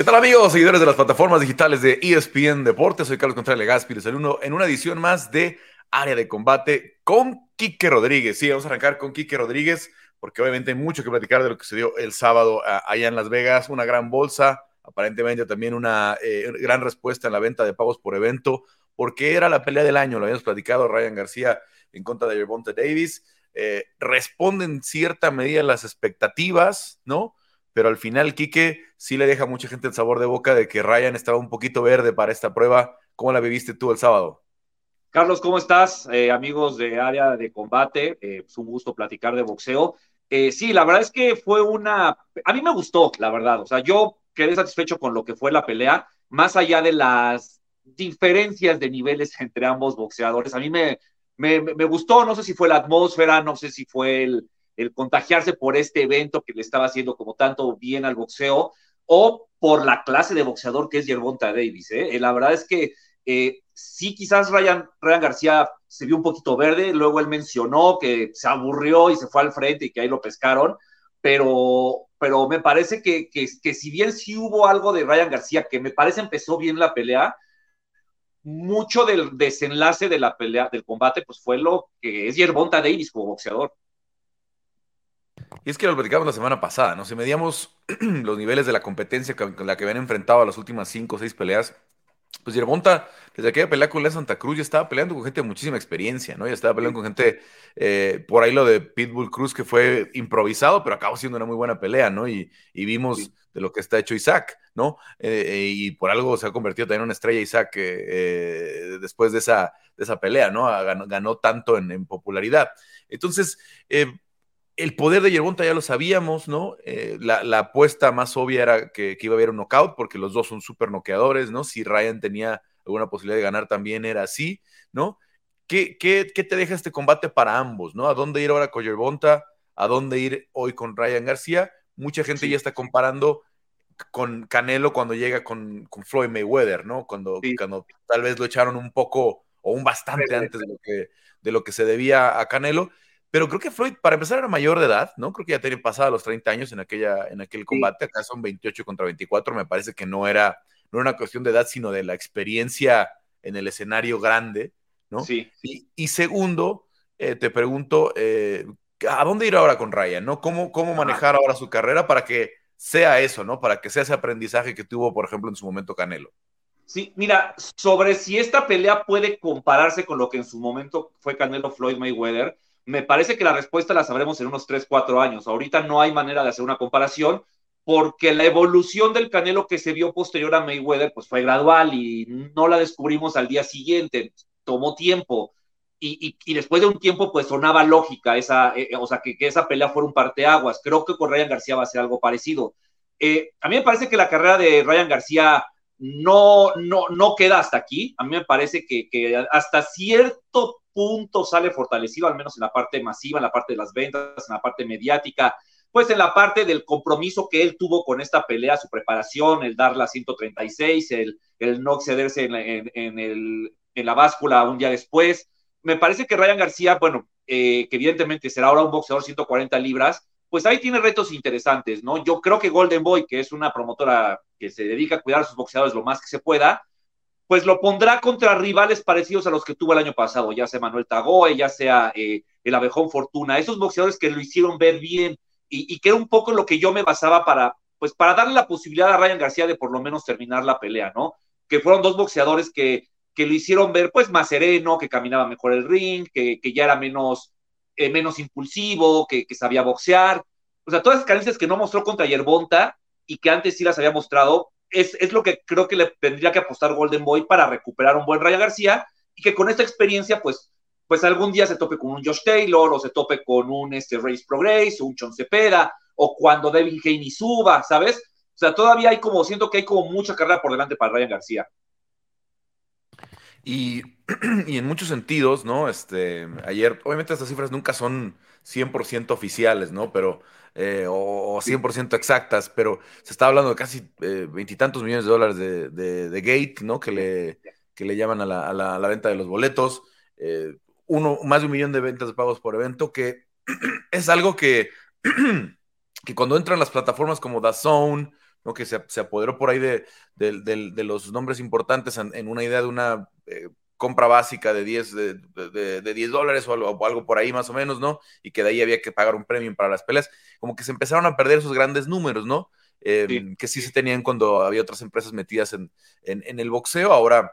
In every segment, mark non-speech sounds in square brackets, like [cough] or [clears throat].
¿Qué tal amigos, seguidores de las plataformas digitales de ESPN Deportes? Soy Carlos Contreras Legaspi, les saludo en una edición más de Área de Combate con Quique Rodríguez. Sí, vamos a arrancar con Quique Rodríguez porque obviamente hay mucho que platicar de lo que se dio el sábado allá en Las Vegas, una gran bolsa, aparentemente también una eh, gran respuesta en la venta de pagos por evento, porque era la pelea del año, lo habíamos platicado, Ryan García en contra de Gervonta Davis, eh, responden en cierta medida las expectativas, ¿no? Pero al final Quique sí le deja a mucha gente el sabor de boca de que Ryan estaba un poquito verde para esta prueba. ¿Cómo la viviste tú el sábado? Carlos, ¿cómo estás? Eh, amigos de área de combate, eh, es un gusto platicar de boxeo. Eh, sí, la verdad es que fue una... A mí me gustó, la verdad. O sea, yo quedé satisfecho con lo que fue la pelea, más allá de las diferencias de niveles entre ambos boxeadores. A mí me, me, me gustó, no sé si fue la atmósfera, no sé si fue el, el contagiarse por este evento que le estaba haciendo como tanto bien al boxeo, o por la clase de boxeador que es Gervonta Davis. ¿eh? La verdad es que eh, sí, quizás Ryan, Ryan García se vio un poquito verde, luego él mencionó que se aburrió y se fue al frente y que ahí lo pescaron, pero, pero me parece que, que, que si bien sí hubo algo de Ryan García, que me parece empezó bien la pelea, mucho del desenlace de la pelea, del combate, pues fue lo que es Gervonta Davis como boxeador. Y es que lo platicamos la semana pasada, ¿no? Si medíamos [clears throat] los niveles de la competencia con la que habían enfrentado a las últimas cinco o seis peleas, pues Yerbonta, desde aquella pelea con la Santa Cruz, ya estaba peleando con gente de muchísima experiencia, ¿no? Ya estaba peleando con gente, eh, por ahí lo de Pitbull Cruz, que fue improvisado, pero acabó siendo una muy buena pelea, ¿no? Y, vimos de lo que está hecho Isaac, ¿no? Eh, eh, y por algo se ha convertido también en una estrella Isaac después de esa, de esa pelea, ¿no? Ganó, tanto en, en popularidad. Entonces, el poder de Yerbonta ya lo sabíamos, ¿no? Eh, la, apuesta más obvia era que, iba a haber un knockout, porque los dos son súper noqueadores, ¿no? Si Ryan tenía alguna posibilidad de ganar, también era así, ¿no? ¿Qué, qué, te deja este combate para ambos, ¿no? ¿A dónde ir ahora con Yerbonta? ¿A dónde ir hoy con Ryan García? Mucha gente ya está comparando con Canelo cuando llega con, Floyd Mayweather, ¿no? Cuando, cuando tal vez lo echaron un poco o un bastante antes de lo que, de lo que se debía a Canelo pero creo que Floyd, para empezar, era mayor de edad, ¿no? Creo que ya tenía pasado los 30 años en, aquella, en aquel combate. Acá son 28 contra 24. Me parece que no era, no era una cuestión de edad, sino de la experiencia en el escenario grande, ¿no? Sí. Y, segundo, eh, te pregunto, eh, ¿a dónde ir ahora con Ryan, ¿no? ¿Cómo, cómo manejar ahora su carrera para que sea eso, ¿no? Para que sea ese aprendizaje que tuvo, por ejemplo, en su momento Canelo. Sí, mira, sobre si esta pelea puede compararse con lo que en su momento fue Canelo Floyd Mayweather, me parece que la respuesta la sabremos en unos 3, 4 años. Ahorita no hay manera de hacer una comparación porque la evolución del Canelo que se vio posterior a Mayweather pues fue gradual y no la descubrimos al día siguiente, tomó tiempo. Y, y, después de un tiempo, pues sonaba lógica esa, eh, o sea, que, que, esa pelea fuera un parteaguas. Creo que con Ryan García va a ser algo parecido. Eh, a mí me parece que la carrera de Ryan García no, no, no queda hasta aquí. A mí me parece que, que hasta cierto punto sale fortalecido, al menos en la parte masiva, en la parte de las ventas, en la parte mediática, pues en la parte del compromiso que él tuvo con esta pelea, su preparación, el dar la 136, el, el no excederse en, el, en la báscula un día después. Me parece que Ryan García, bueno, eh, que evidentemente será ahora un boxeador 140 libras, pues ahí tiene retos interesantes, ¿no? Yo creo que Golden Boy, que es una promotora que se dedica a cuidar a sus boxeadores lo más que se pueda, pues lo pondrá contra rivales parecidos a los que tuvo el año pasado, ya sea Manuel Tagoe, ya sea eh, el Abejón Fortuna, esos boxeadores que lo hicieron ver bien y, que era un poco lo que yo me basaba para, pues para darle la posibilidad a Ryan García de por lo menos terminar la pelea, ¿no? Que fueron dos boxeadores que, que lo hicieron ver pues más sereno, que caminaba mejor el ring, que, que ya era menos, eh, menos impulsivo, que, que, sabía boxear. O sea, todas esas carencias que no mostró contra Yerbonta y que antes sí las había mostrado, es, lo que creo que le tendría que apostar Golden Boy para recuperar un buen Ryan García y que con esta experiencia, pues, pues algún día se tope con un Josh Taylor o se tope con un este, Race Progress o un Chon Cepeda o cuando Devin Haney suba, ¿sabes? O sea, todavía hay como, siento que hay como mucha carrera por delante para Ryan García. Y, [clears throat] y, en muchos sentidos, ¿no? Este, ayer, obviamente estas cifras nunca son 100% oficiales, ¿no? Pero eh, o, 100% exactas, pero se está hablando de casi eh, veintitantos millones de dólares de, gate, ¿no? Que le, que le llaman a la, venta de los boletos. Eh, uno, más de un millón de ventas de pagos por evento, que [clears throat] es algo que, [clears throat] que cuando entran las plataformas como DAZN, ¿no? que se, se, apoderó por ahí de, de, de, los nombres importantes en, en, una idea de una eh, compra básica de 10, de, de 10 dólares o algo, o algo, por ahí más o menos, ¿no? Y que de ahí había que pagar un premium para las peleas. Como que se empezaron a perder esos grandes números, ¿no? Eh, sí. Que sí se tenían cuando había otras empresas metidas en, en, en el boxeo. Ahora,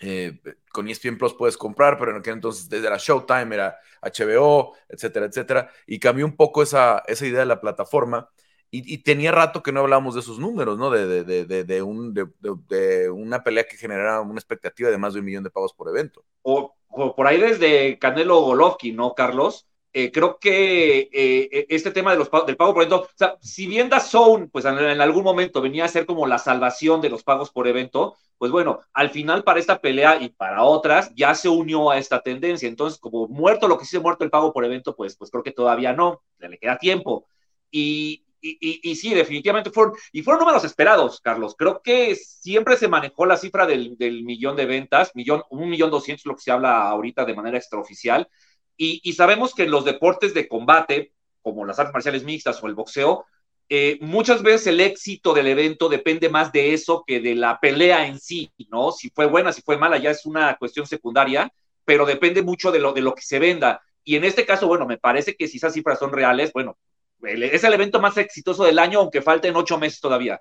eh, con ESPN Plus puedes comprar, pero en aquel entonces desde la Showtime era HBO, etcétera, etcétera. Y cambió un poco esa, esa idea de la plataforma. Y, tenía rato que no hablábamos de esos números, ¿no? De, de, de, de un, de, una pelea que generara una expectativa de más de un millón de pagos por evento. O, por ahí desde Canelo Golovkin, ¿no, Carlos? Eh, creo que eh, este tema de los, del pago por evento, o sea, si bien Zone, pues en, algún momento venía a ser como la salvación de los pagos por evento, pues bueno, al final para esta pelea y para otras ya se unió a esta tendencia. Entonces, como muerto lo que sí muerto el pago por evento, pues, pues creo que todavía no, le queda tiempo. Y, y, sí, definitivamente fueron, y fueron números esperados, Carlos. Creo que siempre se manejó la cifra del, millón de ventas, millón, un millón doscientos, lo que se habla ahorita de manera extraoficial. Y, y sabemos que en los deportes de combate, como las artes marciales mixtas o el boxeo, eh, muchas veces el éxito del evento depende más de eso que de la pelea en sí, ¿no? Si fue buena, si fue mala, ya es una cuestión secundaria, pero depende mucho de lo, de lo que se venda. Y en este caso, bueno, me parece que si esas cifras son reales, bueno, es el evento más exitoso del año, aunque falten ocho meses todavía.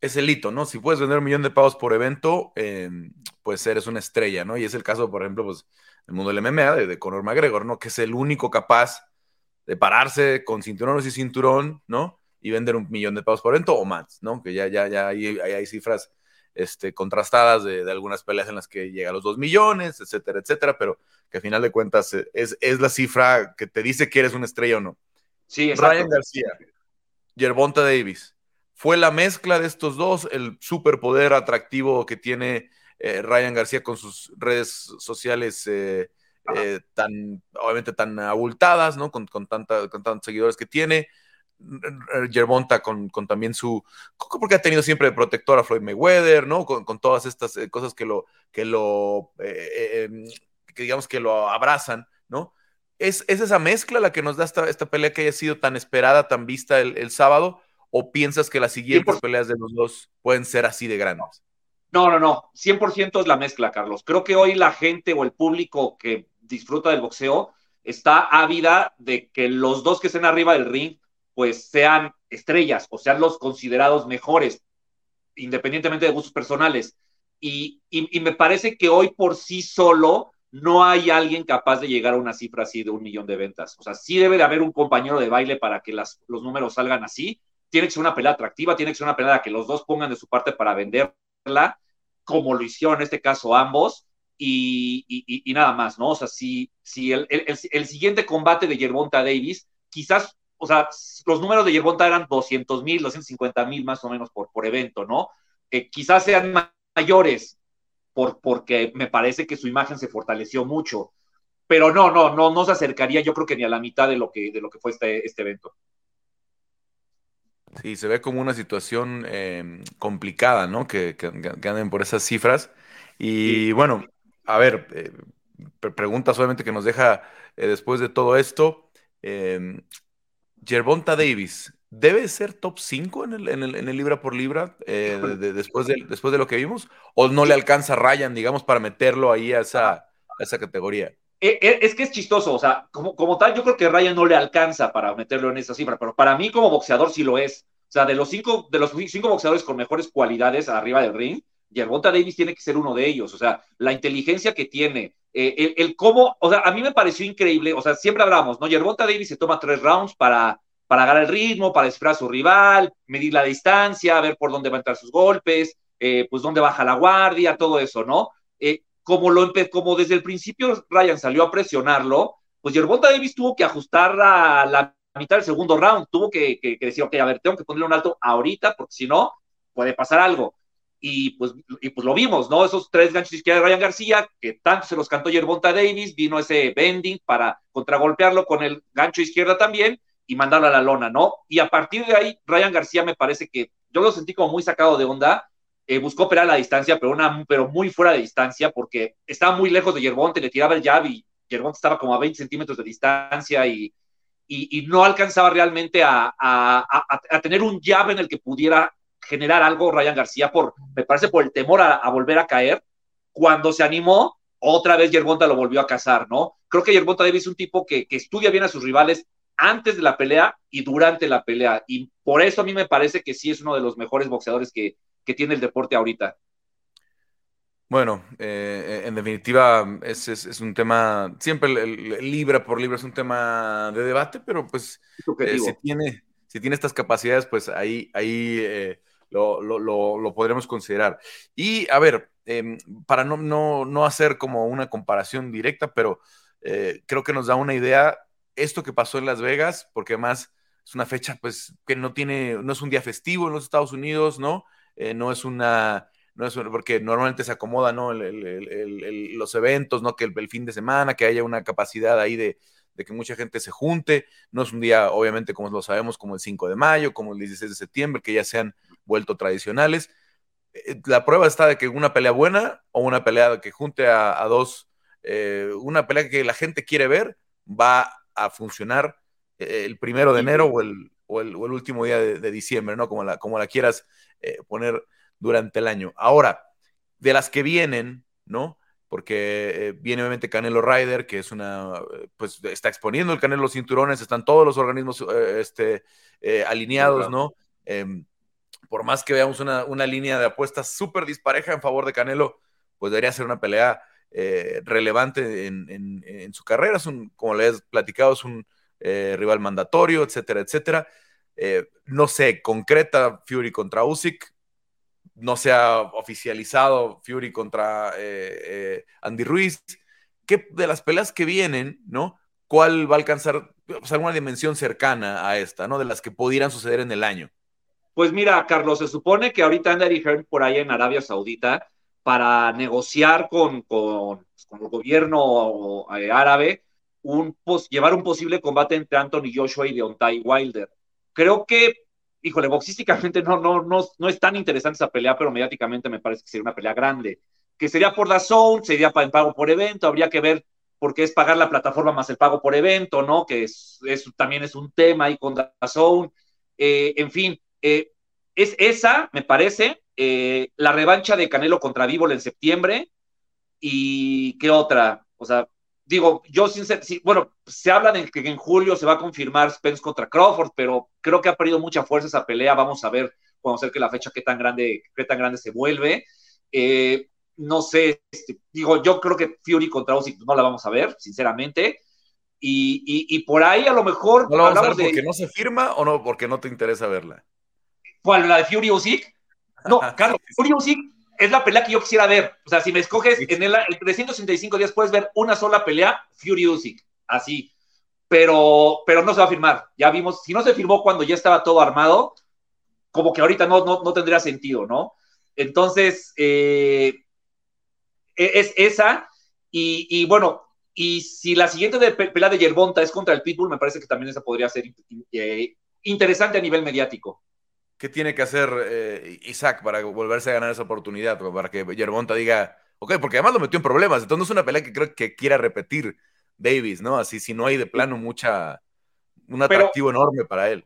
Es el hito, ¿no? Si puedes vender un millón de pavos por evento, eh, pues eres una estrella, ¿no? Y es el caso, por ejemplo, pues, del mundo del MMA, de, Conor McGregor, ¿no? Que es el único capaz de pararse con cinturones y cinturón, ¿no? y vender un millón de pavos por evento o más, ¿no? Que ya, ya, ya hay, hay, hay cifras este, contrastadas de, de, algunas peleas en las que llega a los dos millones, etcétera, etcétera, pero que a final de cuentas eh, es, es la cifra que te dice que eres una estrella o no. Sí, exacto. Ryan García, Yerbonta Davis, fue la mezcla de estos dos, el superpoder atractivo que tiene eh, Ryan García con sus redes sociales eh, eh, tan, obviamente tan abultadas, ¿no? Con, con, tanta, con tantos seguidores que tiene, Gervonta con, con, también su, porque ha tenido siempre de protector a Floyd Mayweather, ¿no? Con, con todas estas cosas que lo, que lo, que digamos que lo abrazan, ¿no? ¿Es, ¿Es, esa mezcla la que nos da esta, esta pelea que haya sido tan esperada, tan vista el, el sábado? ¿O piensas que las siguientes 100%. peleas de los dos pueden ser así de grandes? No, no, no, 100% es la mezcla, Carlos. Creo que hoy la gente o el público que disfruta del boxeo está ávida de que los dos que estén arriba del ring pues sean estrellas o sean los considerados mejores, independientemente de gustos personales. Y, y, y, me parece que hoy por sí solo no hay alguien capaz de llegar a una cifra así de un millón de ventas. O sea, sí debe de haber un compañero de baile para que las, los números salgan así. Tiene que ser una pelea atractiva, tiene que ser una pelea que los dos pongan de su parte para venderla, como lo hicieron en este caso ambos. Y, y, nada más, ¿no? O sea, si, si el, el, el, siguiente combate de Gervonta Davis, quizás o sea, los números de Yerbonta eran 200 mil, 250 mil más o menos por, por evento, ¿no? Quizás sean mayores, por, porque me parece que su imagen se fortaleció mucho. Pero no, no, no, no se acercaría yo creo que ni a la mitad de lo que, de lo que fue este, este evento. Sí, se ve como una situación eh, complicada, ¿no? Que, que, que, anden por esas cifras. Y sí. bueno, a ver, eh, pregunta solamente que nos deja eh, después de todo esto. Gervonta Davis, ¿debe ser top 5 en el, en, el, en el, libra por libra eh, de, de, después, de, después de lo que vimos? ¿O no le alcanza a Ryan, digamos, para meterlo ahí a esa, a esa categoría? Eh, eh, es que es chistoso, o sea, como, como tal, yo creo que Ryan no le alcanza para meterlo en esa cifra, pero para mí como boxeador sí lo es. O sea, de los cinco, de los cinco boxeadores con mejores cualidades arriba del ring, Gervonta Davis tiene que ser uno de ellos. O sea, la inteligencia que tiene, eh, el, el, cómo, o sea, a mí me pareció increíble, o sea, siempre hablamos, ¿no? Gervonta Davis se toma tres rounds para, para agarrar el ritmo, para descifrar a su rival, medir la distancia, ver por dónde va a entrar sus golpes, eh, pues dónde baja la guardia, todo eso, ¿no? Eh, como, lo como desde el principio Ryan salió a presionarlo, pues Gervonta Davis tuvo que ajustar a la mitad del segundo round, tuvo que, que, que decir, ok, a ver, tengo que ponerle un alto ahorita, porque si no, puede pasar algo y pues, y pues lo vimos, ¿no? Esos tres ganchos izquierda de Ryan García, que tanto se los cantó Yerbonta Davis, vino ese bending para contragolpearlo con el gancho izquierda también y mandarlo a la lona, ¿no? Y a partir de ahí, Ryan García me parece que yo lo sentí como muy sacado de onda, eh, buscó operar a la distancia, pero, una, pero muy fuera de distancia, porque estaba muy lejos de Yerbonta, le tiraba el jab y Yerbonta estaba como a 20 centímetros de distancia y, y, no alcanzaba realmente a, a, tener un llave en el que pudiera generar algo Ryan García, por, me parece por el temor a, volver a caer. Cuando se animó, otra vez Yerbonta lo volvió a cazar, ¿no? Creo que Yerbonta Davis es un tipo que, que estudia bien a sus rivales antes de la pelea y durante la pelea. Y por eso a mí me parece que sí es uno de los mejores boxeadores que, que tiene el deporte ahorita. Bueno, eh, en definitiva es, es, un tema, siempre el, libra por libra es un tema de debate, pero pues eh, si, tiene, si tiene estas capacidades, pues ahí, ahí eh, lo, lo, lo, podremos considerar. Y a ver, em, para no, no, no, hacer como una comparación directa, pero creo que nos da una idea esto que pasó en Las Vegas, porque además es una fecha pues que no tiene, no es un día festivo en los Estados Unidos, ¿no? no es una no es porque normalmente se acomoda, ¿no? los eventos, ¿no? Que el, fin de semana, que haya una capacidad ahí de, que mucha gente se junte. No es un día, obviamente, como lo sabemos, como el 5 de mayo, como el 16 de septiembre, que ya se han vuelto tradicionales. Eh, la prueba está de que una pelea buena o una pelea que junte a, dos, eh, una pelea que la gente quiere ver, va a funcionar eh, el primero de enero o el, o el, último día de, diciembre, ¿no? Como la, como la quieras poner durante el año. Ahora, de las que vienen, ¿no? Porque eh, viene obviamente Canelo Rider, que es una, eh, pues está exponiendo el Canelo los cinturones, están todos los organismos eh, este, alineados, ¿no? Em, por más que veamos una, línea de apuestas súper dispareja en favor de Canelo, pues debería ser una pelea relevante en, su carrera. Es un, como les he platicado, es un rival mandatorio, etcétera, etcétera. no sé, concreta Fury contra Usyk, no se ha oficializado Fury contra eh, eh, Andy Ruiz. ¿Qué de las peleas que vienen, no? ¿Cuál va a alcanzar pues, alguna dimensión cercana a esta, no? De las que pudieran suceder en el año. Pues mira, Carlos, se supone que ahorita anda Hearn por ahí en Arabia Saudita para negociar con, con, el gobierno eh, árabe un, llevar un posible combate entre Anthony Joshua y Deontay Wilder. Creo que híjole, boxísticamente no, no, no, no es tan interesante esa pelea, pero mediáticamente me parece que sería una pelea grande. Que sería por la zone, sería el pago por evento, habría que ver por qué es pagar la plataforma más el pago por evento, ¿no? Que es, también es un tema ahí con la zone. Eh, en fin, eh, es esa, me parece, eh, la revancha de Canelo contra Vívol en septiembre. ¿Y qué otra? O sea, digo, yo sinceramente, bueno, se habla de que en julio se va a confirmar Spence contra Crawford, pero creo que ha perdido mucha fuerza esa pelea. Vamos a ver cuando que la fecha qué tan grande, qué tan grande se vuelve. Eh, no sé, este, digo, yo creo que Fury contra Usyk no la vamos a ver, sinceramente. Y, por ahí a lo mejor. ¿No la vamos a ver porque no se firma o no porque no te interesa verla? ¿Cuál? ¿La de Fury Usyk? No, Carlos, Fury Usyk es la pelea que yo quisiera ver. O sea, si me escoges en el, 365 días puedes ver una sola pelea, Fury Usyk, así. Pero, pero no se va a firmar. Ya vimos, si no se firmó cuando ya estaba todo armado, como que ahorita no, no, tendría sentido, ¿no? Entonces, eh, e, es esa. Y, bueno, y si la siguiente de pelea de Yerbonta es contra el Pitbull, me parece que también esa podría ser eh, interesante a nivel mediático. ¿Qué tiene que hacer eh, Isaac para volverse a ganar esa oportunidad? Para que Yerbonta diga, ok, porque además lo metió en problemas. Entonces no es una pelea que creo que quiera repetir Davis, ¿no? Así si no hay de plano mucha, un atractivo enorme para él.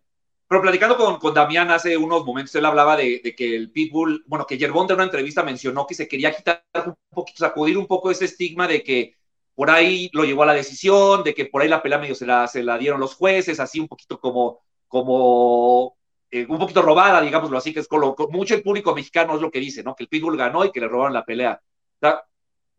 Pero platicando con, con Damián hace unos momentos, él hablaba de, que el Pitbull, bueno, que Yerbonta en una entrevista mencionó que se quería quitar un poquito, sacudir un poco ese estigma de que por ahí lo llevó a la decisión, de que por ahí la pelea medio se la, se la dieron los jueces, así un poquito como, como eh, un poquito robada, digámoslo así, que es con, mucho el público mexicano es lo que dice, ¿no? Que el Pitbull ganó y que le robaron la pelea.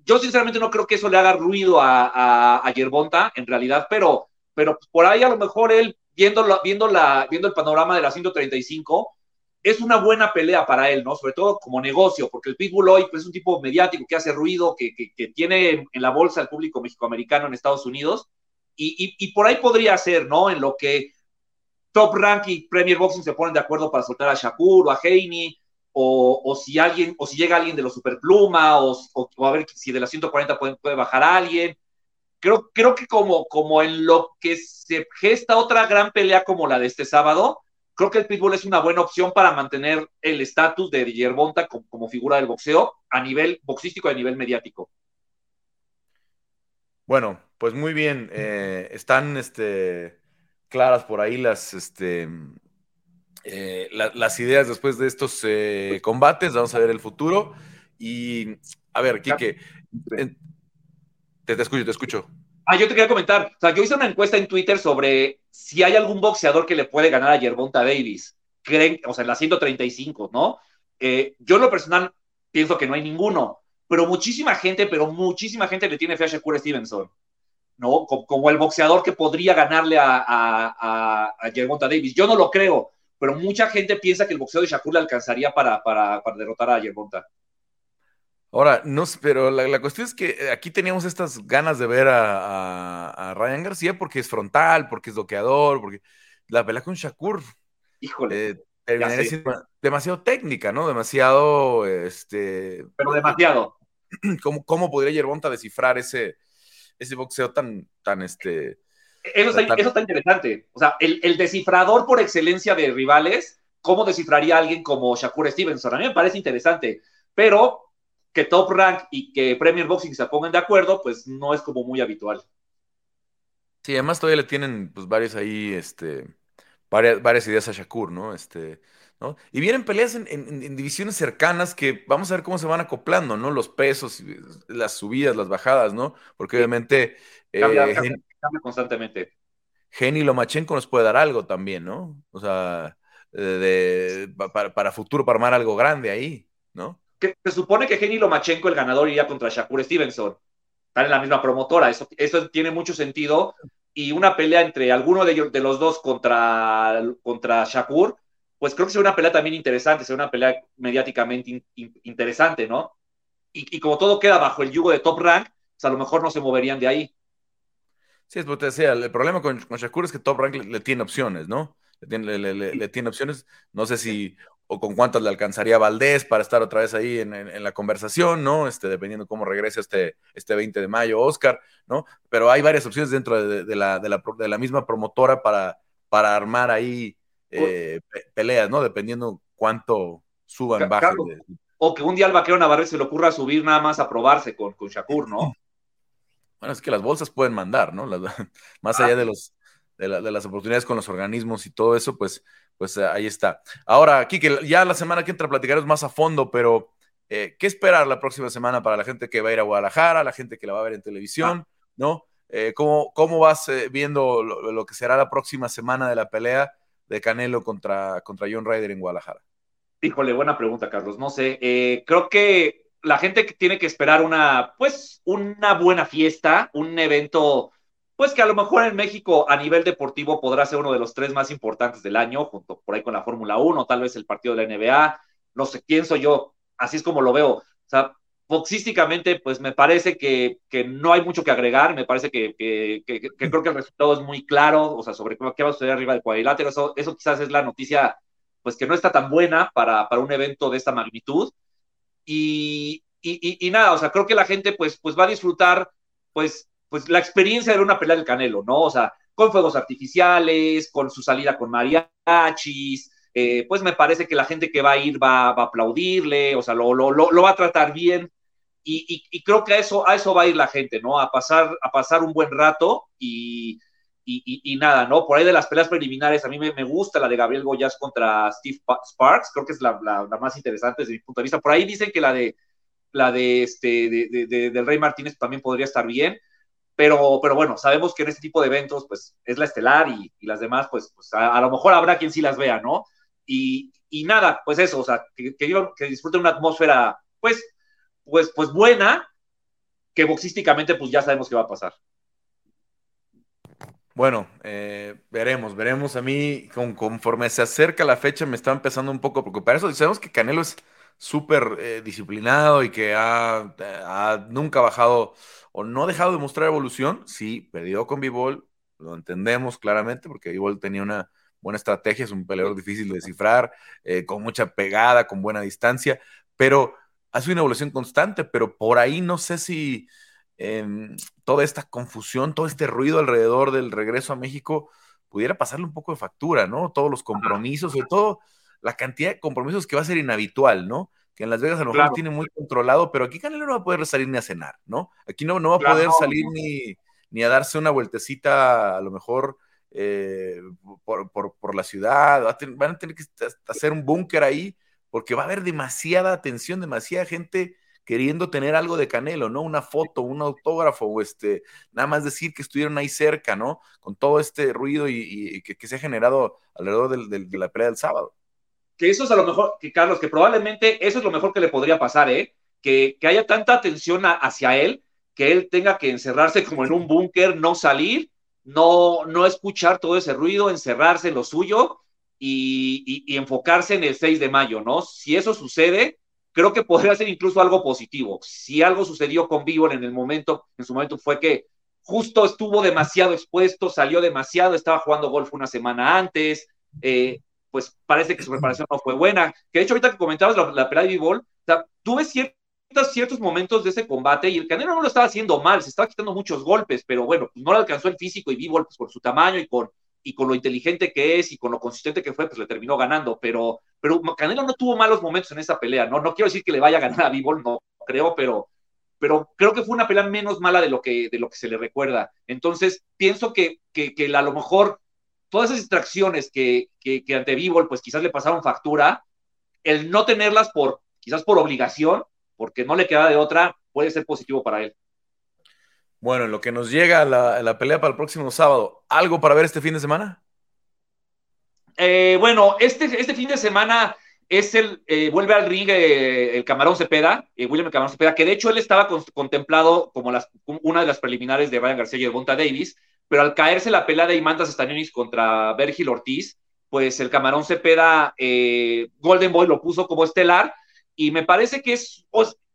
yo sinceramente no creo que eso le haga ruido a, a, Yerbonta, en realidad, pero, pero por ahí a lo mejor él, viendo, viendo, la, viendo el panorama de la 135, es una buena pelea para él, ¿no? Sobre todo como negocio, porque el Pitbull hoy pues, es un tipo mediático que hace ruido, que, que, tiene en, la bolsa el público mexicoamericano en Estados Unidos, y, y, y, por ahí podría ser, ¿no? En lo que Top Rank y Premier Boxing se ponen de acuerdo para soltar a Shakur o a Heini, o, si alguien, o si llega alguien de los Superpluma, o, a ver si de las 140 puede, puede bajar a alguien. Creo, creo que como, como en lo que se gesta otra gran pelea como la de este sábado, creo que el Pitbull es una buena opción para mantener el estatus de Yerbonta como, como, figura del boxeo a nivel boxístico y a nivel mediático. Bueno, pues muy bien. Eh, están este, claras por ahí las, este, eh, las ideas después de estos eh, combates. Vamos a ver el futuro. Y, a ver, Quique, te, te escucho, te escucho. Ah, yo te quería comentar. O sea, yo hice una encuesta en Twitter sobre si hay algún boxeador que le puede ganar a Yerbonta Davis. Creen, o sea, en la 135, ¿no? Eh, yo en lo personal pienso que no hay ninguno, pero muchísima gente, pero muchísima gente le tiene fe a Shakur Stevenson, ¿no? Como, el boxeador que podría ganarle a, a, a, Davis. Yo no lo creo, pero mucha gente piensa que el boxeo de Shakur le alcanzaría para, para, para derrotar a Yerbonta. Ahora, no pero la, cuestión es que eh, aquí teníamos estas ganas de ver a, Ryan García porque es frontal, porque es doqueador, porque la pelea con Shakur. Híjole. Eh, demasiado técnica, ¿no? Demasiado, este... Pero demasiado. [clears throat] ¿Cómo, cómo podría Yerbonta descifrar ese, ese boxeo tan, tan, este... Eso está, eso está interesante. O sea, el, el, descifrador por excelencia de rivales, ¿cómo descifraría a alguien como Shakur Stevenson? A mí me parece interesante, pero que Top Rank y que Premier Boxing se pongan de acuerdo, pues no es como muy habitual. Sí, además todavía le tienen pues varios ahí, este, varias, varias ideas a Shakur, ¿no? Este, ¿no? Y vienen peleas en, divisiones cercanas que vamos a ver cómo se van acoplando, ¿no? Los pesos, las subidas, las bajadas, ¿no? Porque obviamente... Cambia, eh, constantemente. Geni Lomachenko nos puede dar algo también, ¿no? O sea, de, para, para futuro, para armar algo grande ahí, ¿no? que se supone que Geni Lomachenko, el ganador, iría contra Shakur Stevenson. Están en la misma promotora. Eso, eso tiene mucho sentido. Y una pelea entre alguno de, ellos, de los dos contra, contra Shakur, pues creo que será una pelea también interesante, será una pelea mediáticamente interesante, ¿no? Y, como todo queda bajo el yugo de Top Rank, pues a lo mejor no se moverían de ahí. Sí, es porque te decía, el problema con, Shakur es que Top Rank le, tiene opciones, ¿no? Le tiene, le tiene, opciones. No sé si o con cuántas le alcanzaría Valdés para estar otra vez ahí en, la conversación, ¿no? Este, dependiendo cómo regrese este, este 20 de mayo Oscar, ¿no? Pero hay varias opciones dentro de, la, de la, misma promotora para, para armar ahí eh, peleas, ¿no? Dependiendo cuánto suban, bajen. O que un día al vaquero Navarre se le ocurra subir nada más a probarse con, con Shakur, ¿no? Bueno, es que las bolsas pueden mandar, ¿no? [laughs] más allá de los de, las oportunidades con los organismos y todo eso, pues, pues eh, ahí está. Ahora, Kike, ya la semana que entra platicaremos más a fondo, pero eh, ¿qué esperar la próxima semana para la gente que va a ir a Guadalajara, la gente que la va a ver en televisión, ¿no? Eh, ¿cómo, ¿cómo, vas viendo lo, que será la próxima semana de la pelea de Canelo contra, contra John Ryder en Guadalajara? Híjole, buena pregunta, Carlos. No sé, creo que la gente tiene que esperar una, pues, una buena fiesta, un evento pues que a lo mejor en México a nivel deportivo podrá ser uno de los tres más importantes del año, junto por ahí con la Fórmula 1, tal vez el partido de la NBA, no sé, quién soy yo, así es como lo veo. O sea, boxísticamente, pues me parece que, que no hay mucho que agregar, me parece que, que, creo que el resultado es muy claro, o sea, sobre qué va a suceder arriba del cuadrilátero, eso, eso quizás es la noticia, pues que no está tan buena para, para un evento de esta magnitud. Y, y, nada, o sea, creo que la gente pues, pues va a disfrutar, pues pues la experiencia de una pelea del Canelo, ¿no? O sea, con fuegos artificiales, con su salida con mariachis, eh, pues me parece que la gente que va a ir va, a aplaudirle, o sea, lo, lo, va a tratar bien. Y, creo que a eso, a eso va a ir la gente, ¿no? A pasar, a pasar un buen rato y, nada, ¿no? Por ahí de las peleas preliminares, a mí me, gusta la de Gabriel Goyas contra Steve Sparks, creo que es la, más interesante desde mi punto de vista. Por ahí dicen que la de la de este de, del Rey Martínez también podría estar bien. Pero, pero bueno, sabemos que en este tipo de eventos, pues es la estelar y, las demás, pues, pues a, lo mejor habrá quien sí las vea, ¿no? Y, nada, pues eso, o sea, que, que disfruten una atmósfera, pues, pues, pues buena, que boxísticamente, pues ya sabemos qué va a pasar. Bueno, eh, veremos, veremos. A mí, con, conforme se acerca la fecha, me está empezando un poco a preocupar. Eso, sabemos que Canelo es súper eh, disciplinado y que ha, ha, nunca bajado o no ha dejado de mostrar evolución. Sí, perdió con B-Ball, lo entendemos claramente, porque B-Ball tenía una buena estrategia, es un peleador difícil de descifrar, eh, con mucha pegada, con buena distancia, pero ha sido una evolución constante, pero por ahí no sé si em, toda esta confusión, todo este ruido alrededor del regreso a México pudiera pasarle un poco de factura, ¿no? Todos los compromisos, sobre todo la cantidad de compromisos que va a ser inhabitual, ¿no? Que en Las Vegas a lo mejor tiene muy controlado, pero aquí Canelo no va a poder salir ni a cenar, ¿no? Aquí no, no va a poder salir ni, ni a darse una vueltecita, a lo mejor eh, por, por, la ciudad, van a tener que hacer un búnker ahí, porque va a haber demasiada atención, demasiada gente queriendo tener algo de Canelo, ¿no? Una foto, un autógrafo, o este, nada más decir que estuvieron ahí cerca, ¿no? Con todo este ruido y, que, se ha generado alrededor de la pelea del sábado. Que eso es a lo mejor, que Carlos, que probablemente eso es lo mejor que le podría pasar, ¿eh? Que, que haya tanta atención hacia él, que él tenga que encerrarse como en un búnker, no salir, no, no escuchar todo ese ruido, encerrarse en lo suyo y, enfocarse en el 6 de mayo, ¿no? Si eso sucede, creo que podría ser incluso algo positivo. Si algo sucedió con Bivol en el momento, en su momento fue que justo estuvo demasiado expuesto, salió demasiado, estaba jugando golf una semana antes, eh, pues parece que su preparación no fue buena. Que de hecho, ahorita que comentabas la, pelea de Bivol, tuve ciertos, ciertos momentos de ese combate y el Canelo no lo estaba haciendo mal, se estaba quitando muchos golpes, pero bueno, pues no le alcanzó el físico y Bivol, pues por su tamaño y por y con lo inteligente que es y con lo consistente que fue, pues le terminó ganando. Pero, pero Canelo no tuvo malos momentos en esa pelea, ¿no? No quiero decir que le vaya a ganar a Bivol, no creo, pero, pero creo que fue una pelea menos mala de lo que, de lo que se le recuerda. Entonces, pienso que, que, que a lo mejor todas esas distracciones que, que, ante Bivol, pues quizás le pasaron factura, el no tenerlas por, quizás por obligación, porque no le queda de otra, puede ser positivo para él. Bueno, en lo que nos llega la, la pelea para el próximo sábado, ¿algo para ver este fin de semana? Eh, bueno, este, este fin de semana es el, eh, vuelve al ring eh, el Camarón Cepeda, William Camarón Cepeda, que de hecho él estaba contemplado como las, una de las preliminares de Ryan García y de Bonta Davis, pero al caerse la pelea de Imantas Estañonis contra Vergil Ortiz, pues el Camarón Cepeda, Golden Boy lo puso como estelar, y me parece que es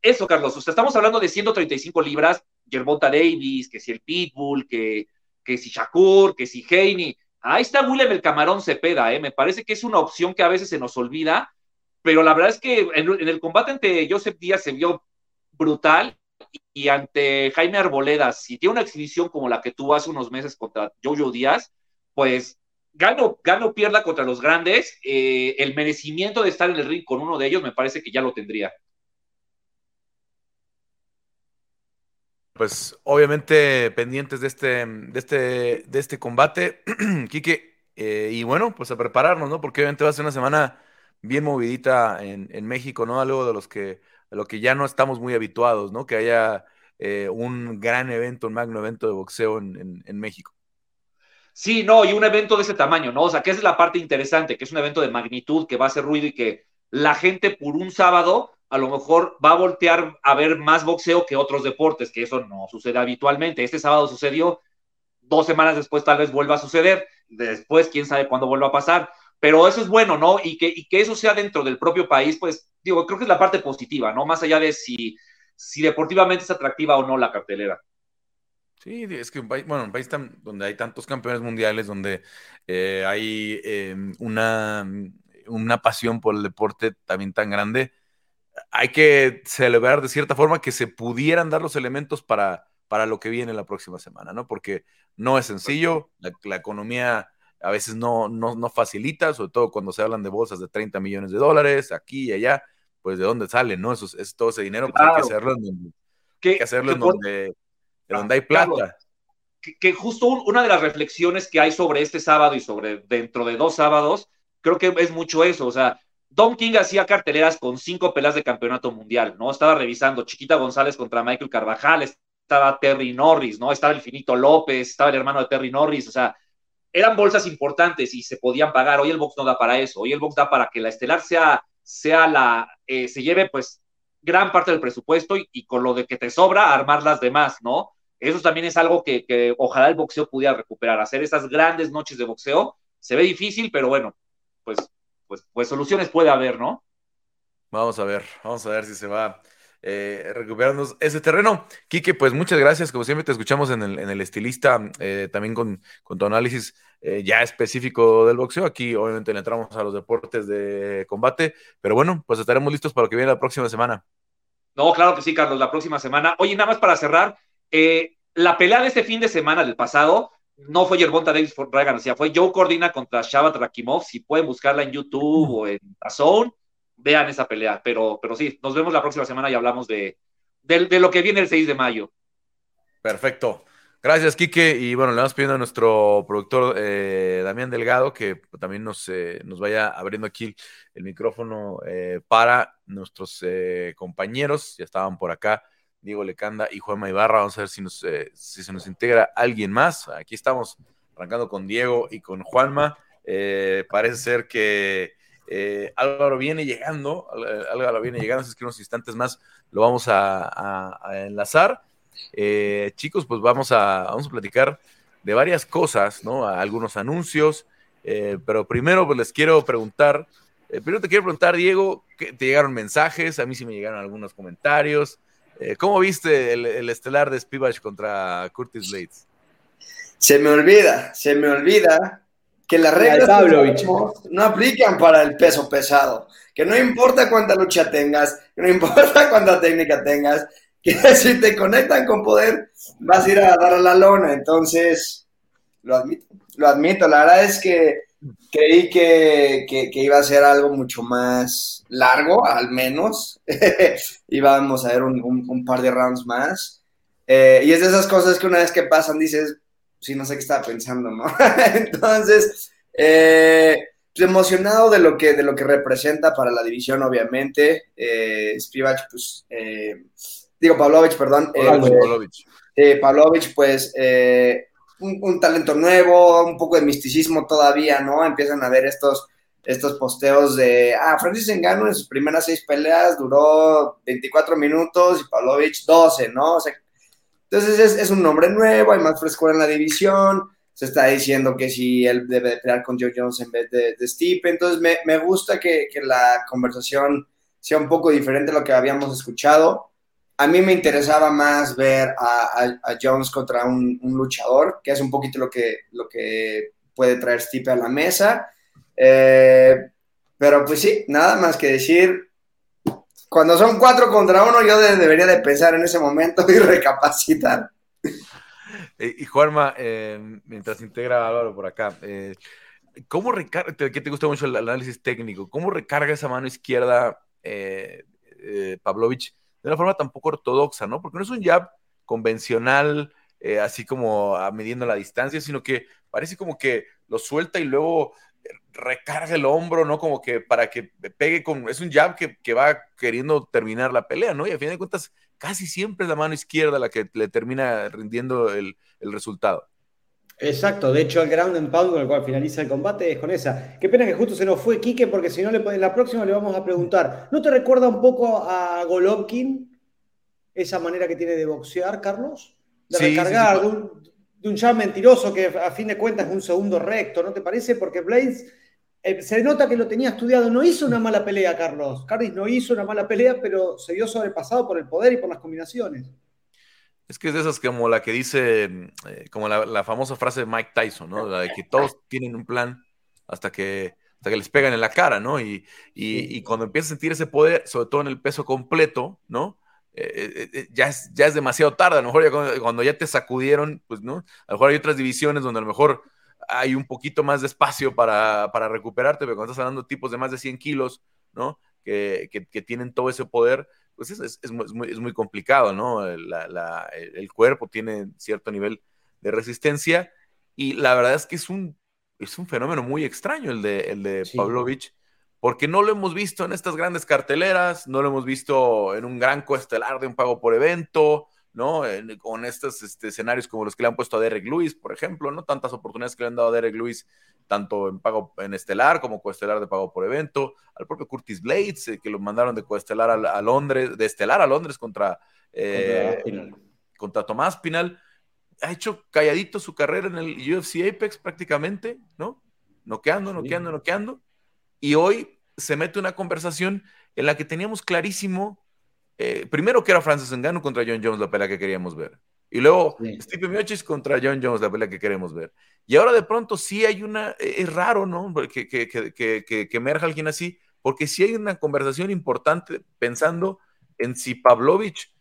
eso, Carlos. Estamos hablando de 135 libras, Gervonta Davis, que si el Pitbull, que, que si Shakur, que si Haney. Ahí está William el Camarón Cepeda, ¿eh? me parece que es una opción que a veces se nos olvida, pero la verdad es que en, el combate ante Joseph Díaz se vio brutal y ante Jaime Arboleda, si tiene una exhibición como la que tuvo hace unos meses contra Jojo Díaz, pues gano, gano pierda contra los grandes, eh, el merecimiento de estar en el ring con uno de ellos me parece que ya lo tendría. Pues obviamente pendientes de este, de este, de este combate, [clears throat] Quique. Eh, y bueno, pues a prepararnos, ¿no? Porque obviamente va a ser una semana bien movidita en, México, ¿no? Algo de los que, lo que ya no estamos muy habituados, ¿no? Que haya eh, un gran evento, un magno evento de boxeo en, en, México. Sí, no, y un evento de ese tamaño, ¿no? O sea, que esa es la parte interesante, que es un evento de magnitud, que va a hacer ruido y que la gente por un sábado a lo mejor va a voltear a ver más boxeo que otros deportes, que eso no sucede habitualmente. Este sábado sucedió, dos semanas después tal vez vuelva a suceder, después quién sabe cuándo vuelva a pasar, pero eso es bueno, ¿no? Y que, y que eso sea dentro del propio país, pues digo, creo que es la parte positiva, ¿no? Más allá de si, si deportivamente es atractiva o no la cartelera. Sí, es que bueno, un país donde hay tantos campeones mundiales, donde eh, hay em, una, una pasión por el deporte también tan grande, hay que celebrar de cierta forma que se pudieran dar los elementos para, para lo que viene la próxima semana, ¿no? Porque no es sencillo, la, economía a veces no, no, facilita, sobre todo cuando se hablan de bolsas de 30 millones de dólares, aquí y allá, pues de dónde sale, ¿no? Eso, es todo ese dinero, pues hay que hacerlo en donde, hay, que hacerlo en donde, donde hay plata. que, justo una de las reflexiones que hay sobre este sábado y sobre dentro de dos sábados, creo que es mucho eso, o sea, Don King hacía carteleras con cinco pelas de campeonato mundial, ¿no? Estaba revisando Chiquita González contra Michael Carvajal, estaba Terry Norris, ¿no? Estaba el Finito López, estaba el hermano de Terry Norris, o sea, eran bolsas importantes y se podían pagar. Hoy el box no da para eso, hoy el box da para que la estelar sea, sea la, eh, se lleve pues gran parte del presupuesto y, con lo de que te sobra, armar las demás, ¿no? Eso también es algo que, que ojalá el boxeo pudiera recuperar, hacer esas grandes noches de boxeo. Se ve difícil, pero bueno, pues pues, pues, soluciones puede haber, ¿no? Vamos a ver, vamos a ver si se va eh, recuperarnos ese terreno. Quique, pues muchas gracias. Como siempre te escuchamos en el, en el estilista, eh, también con, con, tu análisis eh, ya específico del boxeo. Aquí obviamente le entramos a los deportes de combate, pero bueno, pues estaremos listos para lo que viene la próxima semana. No, claro que sí, Carlos, la próxima semana. Oye, nada más para cerrar, la pelea de este fin de semana del pasado no fue Yerbonta Davis por Brian García, fue Joe Cordina contra Shabat Rakimov. Si pueden buscarla en YouTube o en Zone, vean esa pelea. Pero, pero sí, nos vemos la próxima semana y hablamos de, de, lo que viene el 6 de mayo. Perfecto. Gracias, Quique. Y bueno, le vamos pidiendo a nuestro productor eh, Damián Delgado que también nos, eh, nos vaya abriendo aquí el micrófono eh, para nuestros compañeros. Ya estaban por acá, Diego Lecanda y Juanma Ibarra. Vamos a ver si, nos, si se nos integra alguien más. Aquí estamos arrancando con Diego y con Juanma. parece ser que Álvaro viene llegando. Álvaro viene llegando, así que unos instantes más lo vamos a enlazar. Eh, chicos, pues vamos a, vamos a platicar de varias cosas, ¿no? Algunos anuncios, eh, pero primero pues les quiero preguntar, eh, primero te quiero preguntar, Diego, te llegaron mensajes, a mí sí me llegaron algunos comentarios. ¿Cómo viste el, estelar de Spivach contra Curtis Blades? Se me olvida, se me olvida que las reglas no aplican para el peso pesado. Que no importa cuánta lucha tengas, que no importa [laughs] cuánta técnica tengas, que [laughs] si te conectan con poder, vas a ir a dar a la lona. Entonces, lo admito, lo admito. La verdad es que creí que, iba a ser algo mucho más largo, al menos. [laughs] Íbamos a ver un, par de rounds más. Eh, y es de esas cosas que una vez que pasan dices, sí, no sé qué estaba pensando, ¿no? [laughs] Entonces, eh, pues emocionado de lo, que, de lo que representa para la división, obviamente. Eh, Spivach, pues eh, digo Pavlovich, perdón. Eh, Pavlovich. pues un, talento nuevo, un poco de misticismo todavía, ¿no? Empiezan a ver estos, estos posteos de, ah, Francis Engano en sus primeras seis peleas duró 24 minutos y Pavlovich 12, ¿no? entonces es, un nombre nuevo, hay más frescura en la división, se está diciendo que si él debe pelear con Joe Jones en vez de, de Stipe, entonces me, gusta que, que, la conversación sea un poco diferente a lo que habíamos escuchado a mí me interesaba más ver a, Jones contra un, luchador, que es un poquito lo que, lo que puede traer Stipe a la mesa. Eh, pero pues sí, nada más que decir, cuando son cuatro contra uno, yo debería de pensar en ese momento [laughs] y recapacitar. Eh, y Juanma, eh, mientras integra Álvaro por acá, ¿cómo recarga, que te gusta mucho el análisis técnico, cómo recarga esa mano izquierda Pavlovich? De una forma tampoco ortodoxa, ¿no? Porque no es un jab convencional, eh, así como a midiendo la distancia, sino que parece como que lo suelta y luego recarga el hombro, ¿no? Como que para que pegue con... Es un jab que, va queriendo terminar la pelea, ¿no? Y a fin de cuentas, casi siempre es la mano izquierda la que le termina rindiendo el, resultado. Exacto, de hecho el ground and pound con el cual finaliza el combate es con esa. Qué pena que justo se nos fue Quique porque si no en la próxima le vamos a preguntar, ¿no te recuerda un poco a Golovkin esa manera que tiene de boxear, Carlos? De recargar De, un, de jab mentiroso que a fin de cuentas es un segundo recto, ¿no te parece? Porque Blades eh, se nota que lo tenía estudiado, no hizo una mala pelea, Carlos. Carlos no hizo una mala pelea, pero se vio sobrepasado por el poder y por las combinaciones. Es que es de esas como la que dice, eh, como la, famosa frase de Mike Tyson, ¿no? La de que todos [laughs] tienen un plan hasta que, hasta que les pegan en la cara, ¿no? Y, y, cuando empiezas a sentir ese poder, sobre todo en el peso completo, ¿no? Eh, eh, ya, es, ya es demasiado tarde, a lo mejor ya cuando, ya te sacudieron, pues, ¿no? A lo mejor hay otras divisiones donde a lo mejor hay un poquito más de espacio para, para recuperarte, pero cuando estás hablando de tipos de más de 100 kilos, ¿no? Que, que, que tienen todo ese poder, pues es, es, muy, es muy, complicado, ¿no? el cuerpo tiene cierto nivel de resistencia y la verdad es que es un, es un fenómeno muy extraño el de, el de Pavlovich, porque no lo hemos visto en estas grandes carteleras, no lo hemos visto en un gran coestelar de un pago por evento, ¿no? con estos este, escenarios como los que le han puesto a Derek Lewis, por ejemplo, ¿no? Tantas oportunidades que le han dado a Derek Lewis, tanto en pago en estelar como coestelar de pago por evento, al propio Curtis Blades, eh, que lo mandaron de coestelar a, Londres, de estelar a Londres contra, eh, contra, Tomás Pinal. Ha hecho calladito su carrera en el UFC Apex prácticamente, ¿no? Noqueando, noqueando, noqueando. Y hoy se mete una conversación en la que teníamos clarísimo eh, primero que era Francis Ngannou contra John Jones, la pelea que queríamos ver. Y luego Steve Miocic contra John Jones, la pelea que queremos ver. Y ahora de pronto sí hay una, e, es raro, ¿no? Que, que, que, que, emerja alguien así, porque sí hay una conversación importante pensando en si Pavlovich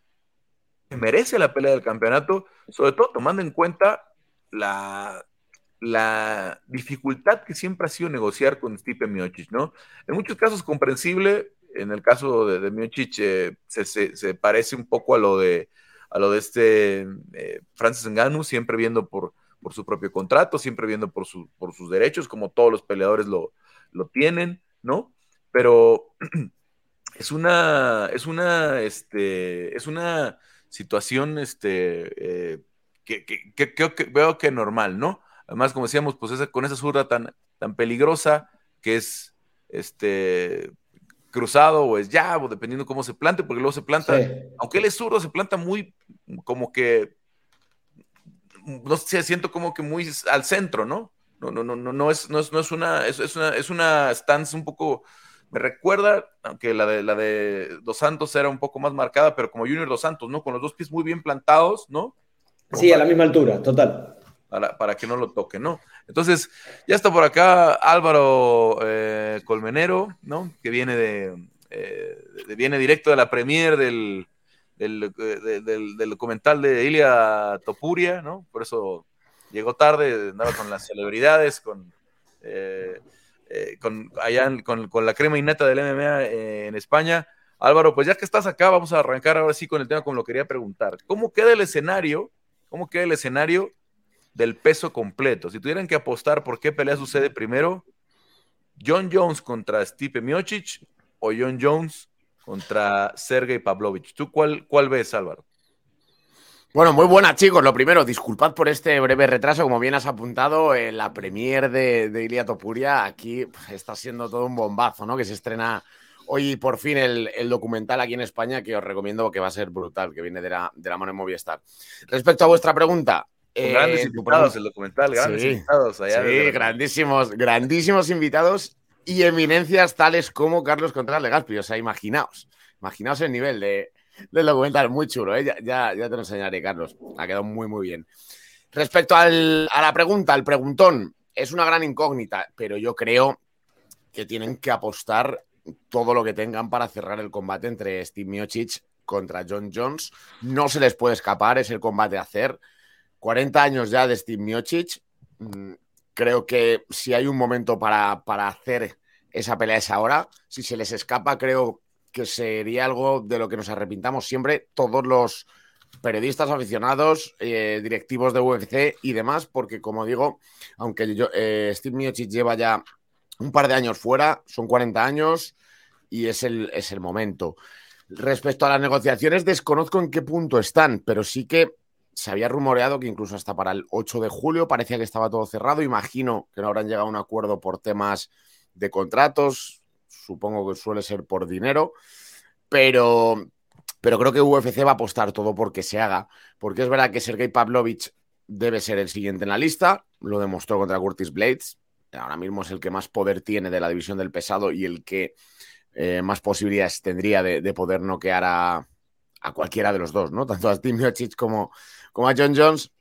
merece la pelea del campeonato, sobre todo tomando en cuenta la, la dificultad que siempre ha sido negociar con Stipe Miocic, ¿no? En muchos casos comprensible, en el caso de, de Miocic eh, se, parece un poco a lo de, a lo de este eh, Francis Ngannou, siempre viendo por, por su propio contrato, siempre viendo por, su, por sus derechos, como todos los peleadores lo, lo tienen, ¿no? Pero [clears throat] es una, es una, este, es una situación, este, eh, que, que, veo que normal, ¿no? Además, como decíamos, pues con esa zurda tan, tan peligrosa que es, este, cruzado o es ya, o dependiendo cómo se plante, porque luego se planta, aunque él es zurdo, se planta muy como que, no sé, siento como que muy al centro, ¿no? No, no, no, no, no es, no es, no es una, es, es, una, es una stance un poco, me recuerda, aunque la de, la de Dos Santos era un poco más marcada, pero como Junior Dos Santos, ¿no? Con los dos pies muy bien plantados, ¿no? sí, a la misma altura, total. Para, para, que no lo toque, ¿no? Entonces, ya está por acá Álvaro eh, Colmenero, ¿no? Que viene de, eh, viene directo de la premier del, del, del, documental de Ilia Topuria, ¿no? Por eso llegó tarde, andaba con las celebridades, con, eh, con allá con, con, la crema innata del MMA en España. Álvaro, pues ya que estás acá, vamos a arrancar ahora sí con el tema como lo quería preguntar. ¿Cómo queda el escenario? ¿Cómo queda el escenario del peso completo. Si tuvieran que apostar por qué pelea sucede primero, John Jones contra Stipe Miocic o John Jones contra Sergey Pavlovich. ¿Tú cuál, cuál ves, Álvaro? Bueno, muy buena, chicos. Lo primero, disculpad por este breve retraso. Como bien has apuntado, en la premier de, de Ilia Topuria, aquí pues, está siendo todo un bombazo, ¿no? Que se estrena hoy por fin el, documental aquí en España, que os recomiendo que va a ser brutal, que viene de la, de la mano de Movistar. Respecto a vuestra pregunta, grandes eh, invitados el documental, grandes invitados allá. Sí, grandísimos, grandísimos invitados y eminencias tales como Carlos Contreras Legaspi. O sea, imaginaos, imaginaos el nivel de, del documental, muy chulo, ¿eh? ya, ya, te lo enseñaré, Carlos. Ha quedado muy, muy bien. Respecto al, a la pregunta, al preguntón, es una gran incógnita, pero yo creo que tienen que apostar todo lo que tengan para cerrar el combate entre Steve Miocic contra John Jones. No se les puede escapar, es el combate a hacer. 40 años ya de Steve Miocic. Mm, creo que si hay un momento para, hacer esa pelea es ahora. Si se les escapa, creo que sería algo de lo que nos arrepintamos siempre todos los periodistas aficionados, eh, directivos de UFC y demás, porque como digo, aunque eh, Steve Miocic lleva ya un par de años fuera, son 40 años y es el, es el momento. Respecto a las negociaciones, desconozco en qué punto están, pero sí que se había rumoreado que incluso hasta para el 8 de julio parecía que estaba todo cerrado. Imagino que no habrán llegado a un acuerdo por temas de contratos, supongo que suele ser por dinero, pero, pero creo que UFC va a apostar todo porque se haga, porque es verdad que Sergei Pavlovich debe ser el siguiente en la lista, lo demostró contra Curtis Blades, ahora mismo es el que más poder tiene de la división del pesado y el que eh, más posibilidades tendría de, de poder noquear a, a cualquiera de los dos, ¿no? [laughs] Tanto a Tim Miocic como, como a John Jones,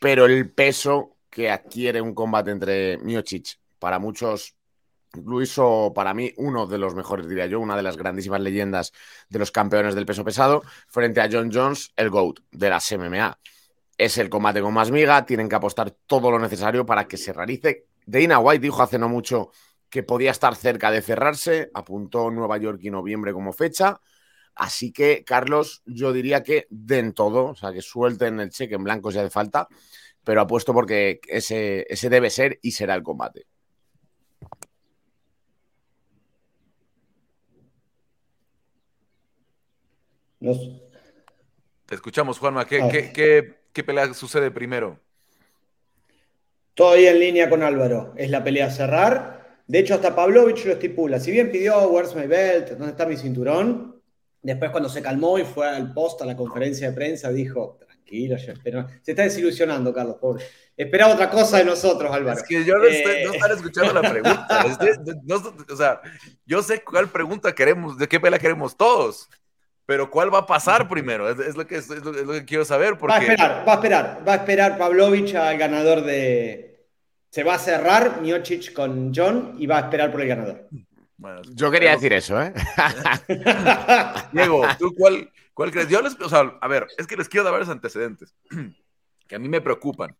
pero el peso que adquiere un combate entre Miocic, para muchos, incluso para mí, uno de los mejores, diría yo, una de las grandísimas leyendas de los campeones del peso pesado, frente a John Jones, el GOAT de las MMA. Es el combate con más miga, tienen que apostar todo lo necesario para que se realice. Dana White dijo hace no mucho que podía estar cerca de cerrarse, apuntó Nueva York y noviembre como fecha. Así que, Carlos, yo diría que den todo, o sea, que suelten el cheque en blanco si hace falta, pero apuesto porque ese, ese debe ser y será el combate. Te escuchamos, Juanma. ¿Qué, qué, qué, pelea sucede primero? Todo ahí en línea con Álvaro. Es la pelea a cerrar. De hecho, hasta Pavlovich lo estipula. Si bien pidió Where's my belt, ¿dónde está mi cinturón? Después, cuando se calmó y fue al post, a la conferencia de prensa, dijo: Tranquilo, yo espero. Se está desilusionando, Carlos, pobre. Espera otra cosa de nosotros, Álvaro. Es que yo no, estoy, no eh, escuchando la pregunta. [laughs] o sea, yo sé cuál pregunta queremos, de qué pela queremos todos. Pero ¿cuál va a pasar primero? Es, lo, que, es, lo, que quiero saber. Porque... Va a esperar, va a esperar. Va a esperar Pavlovich al ganador de. Se va a cerrar Miocic con John y va a esperar por el ganador. Yo quería decir eso, ¿eh? [laughs] Diego, ¿tú cuál, cuál crees? Yo les, o sea, a ver, es que les quiero dar varios antecedentes [clears throat] que a mí me preocupan.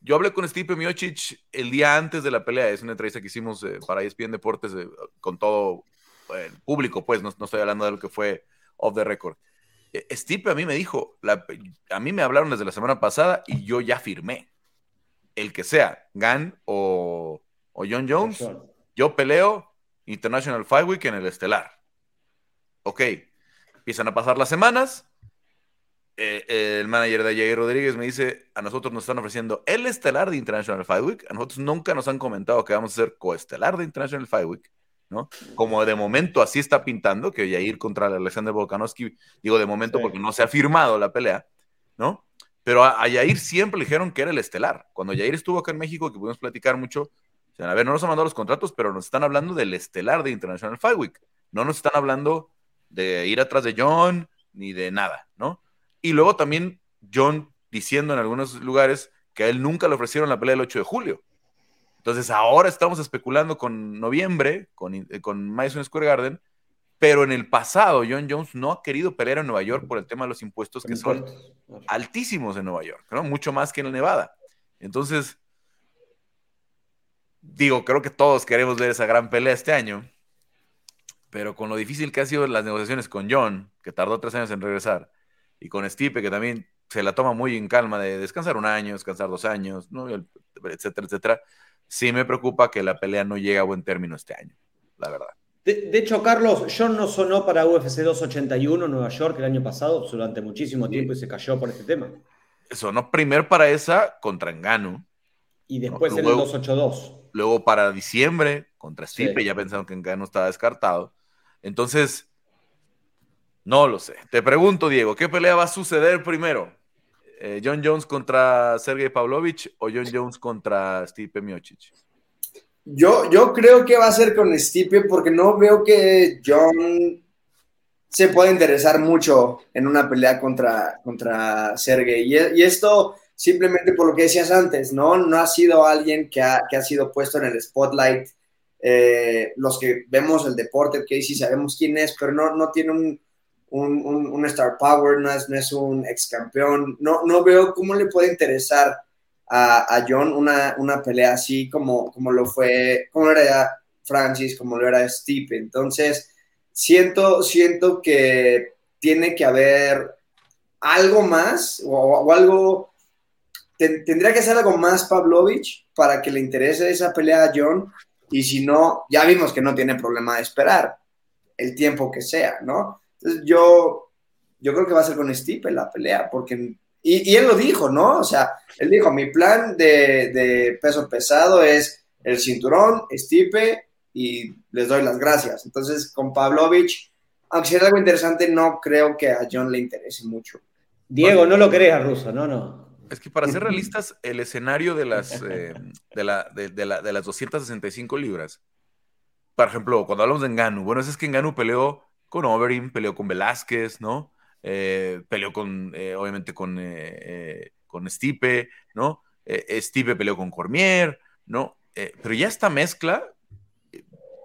Yo hablé con Stipe Miocic el día antes de la pelea, es una entrevista que hicimos eh, para ESPN Deportes eh, con todo el público, pues, no, no, estoy hablando de lo que fue off the record. eh, Stipe a mí me dijo, a mí me hablaron desde la semana pasada y yo ya firmé. El que sea, Gan o, o John Jones, yo peleo International Fight Week en el estelar. Ok, empiezan a pasar las semanas. Eh, el manager de Jair Rodríguez me dice, a nosotros nos están ofreciendo el estelar de International Fight Week. A nosotros nunca nos han comentado que vamos a ser coestelar de International Fight Week. ¿no? Como de momento así está pintando, que Jair contra Alexander Volkanovski, digo de momento porque no se ha firmado la pelea, ¿no? Pero a, a, Yair siempre le dijeron que era el estelar. Cuando Yair estuvo acá en México, que pudimos platicar mucho, a ver, no nos han mandado los contratos, pero nos están hablando del estelar de International Fight Week. No nos están hablando de ir atrás de John ni de nada, ¿no? Y luego también John diciendo en algunos lugares que a él nunca le ofrecieron la pelea del 8 de julio. Entonces ahora estamos especulando con noviembre, con, eh, con Madison Square Garden, pero en el pasado John Jones no ha querido pelear en Nueva York por el tema de los impuestos que son altísimos en Nueva York, ¿no? Mucho más que en Nevada. Entonces, digo, creo que todos queremos ver esa gran pelea este año, pero con lo difícil que han sido las negociaciones con John, que tardó tres años en regresar, y con Stipe, que también se la toma muy en calma de descansar un año, descansar dos años, ¿no? etcétera, etcétera, sí me preocupa que la pelea no llegue a buen término este año, la verdad. De, hecho, Carlos, John no sonó para UFC 281 Nueva York el año pasado durante muchísimo tiempo y se cayó por este tema. Sonó primero para esa contra Engano. Y después en el 282. Luego para diciembre contra Stipe, ya pensaron que Engano estaba descartado. Entonces, no lo sé. Te pregunto, Diego, ¿qué pelea va a suceder primero? Eh, ¿John Jones contra Sergey Pavlovich o John Jones contra Stipe Miocic? Yo, yo creo que va a ser con Stipe porque no veo que John se pueda interesar mucho en una pelea contra, contra Sergey. Y, esto simplemente por lo que decías antes, ¿no? No ha sido alguien que ha, que ha sido puesto en el spotlight. Eh, los que vemos el deporte, que sí sabemos quién es, pero no, no tiene un, un, star power, no es, no es un ex campeón. No, no veo cómo le puede interesar a, John una, una, pelea así como, como lo fue, como era Francis, como lo era Steve. Entonces, siento, siento que tiene que haber algo más o, algo, tendría que ser algo más Pavlovich para que le interese esa pelea a John. Y si no, ya vimos que no tiene problema de esperar el tiempo que sea, ¿no? Entonces yo, yo creo que va a ser con Stipe la pelea, porque y, él lo dijo, ¿no? O sea, él dijo, mi plan de, peso pesado es el cinturón, Stipe, y les doy las gracias. Entonces, con Pavlovich, aunque sea algo interesante, no creo que a John le interese mucho. Diego, no lo creas, Ruso, no, no. Es que para ser realistas, el escenario de las, [laughs] eh, de, la, de, de, las 265 libras, por ejemplo, cuando hablamos de Enganu, bueno, es que Enganu peleó con Overeem, peleó con Velázquez, ¿no? Eh, peleó con, eh, obviamente, con, eh, con Stipe, ¿no? Stipe peleó con Cormier, ¿no? pero ya esta mezcla,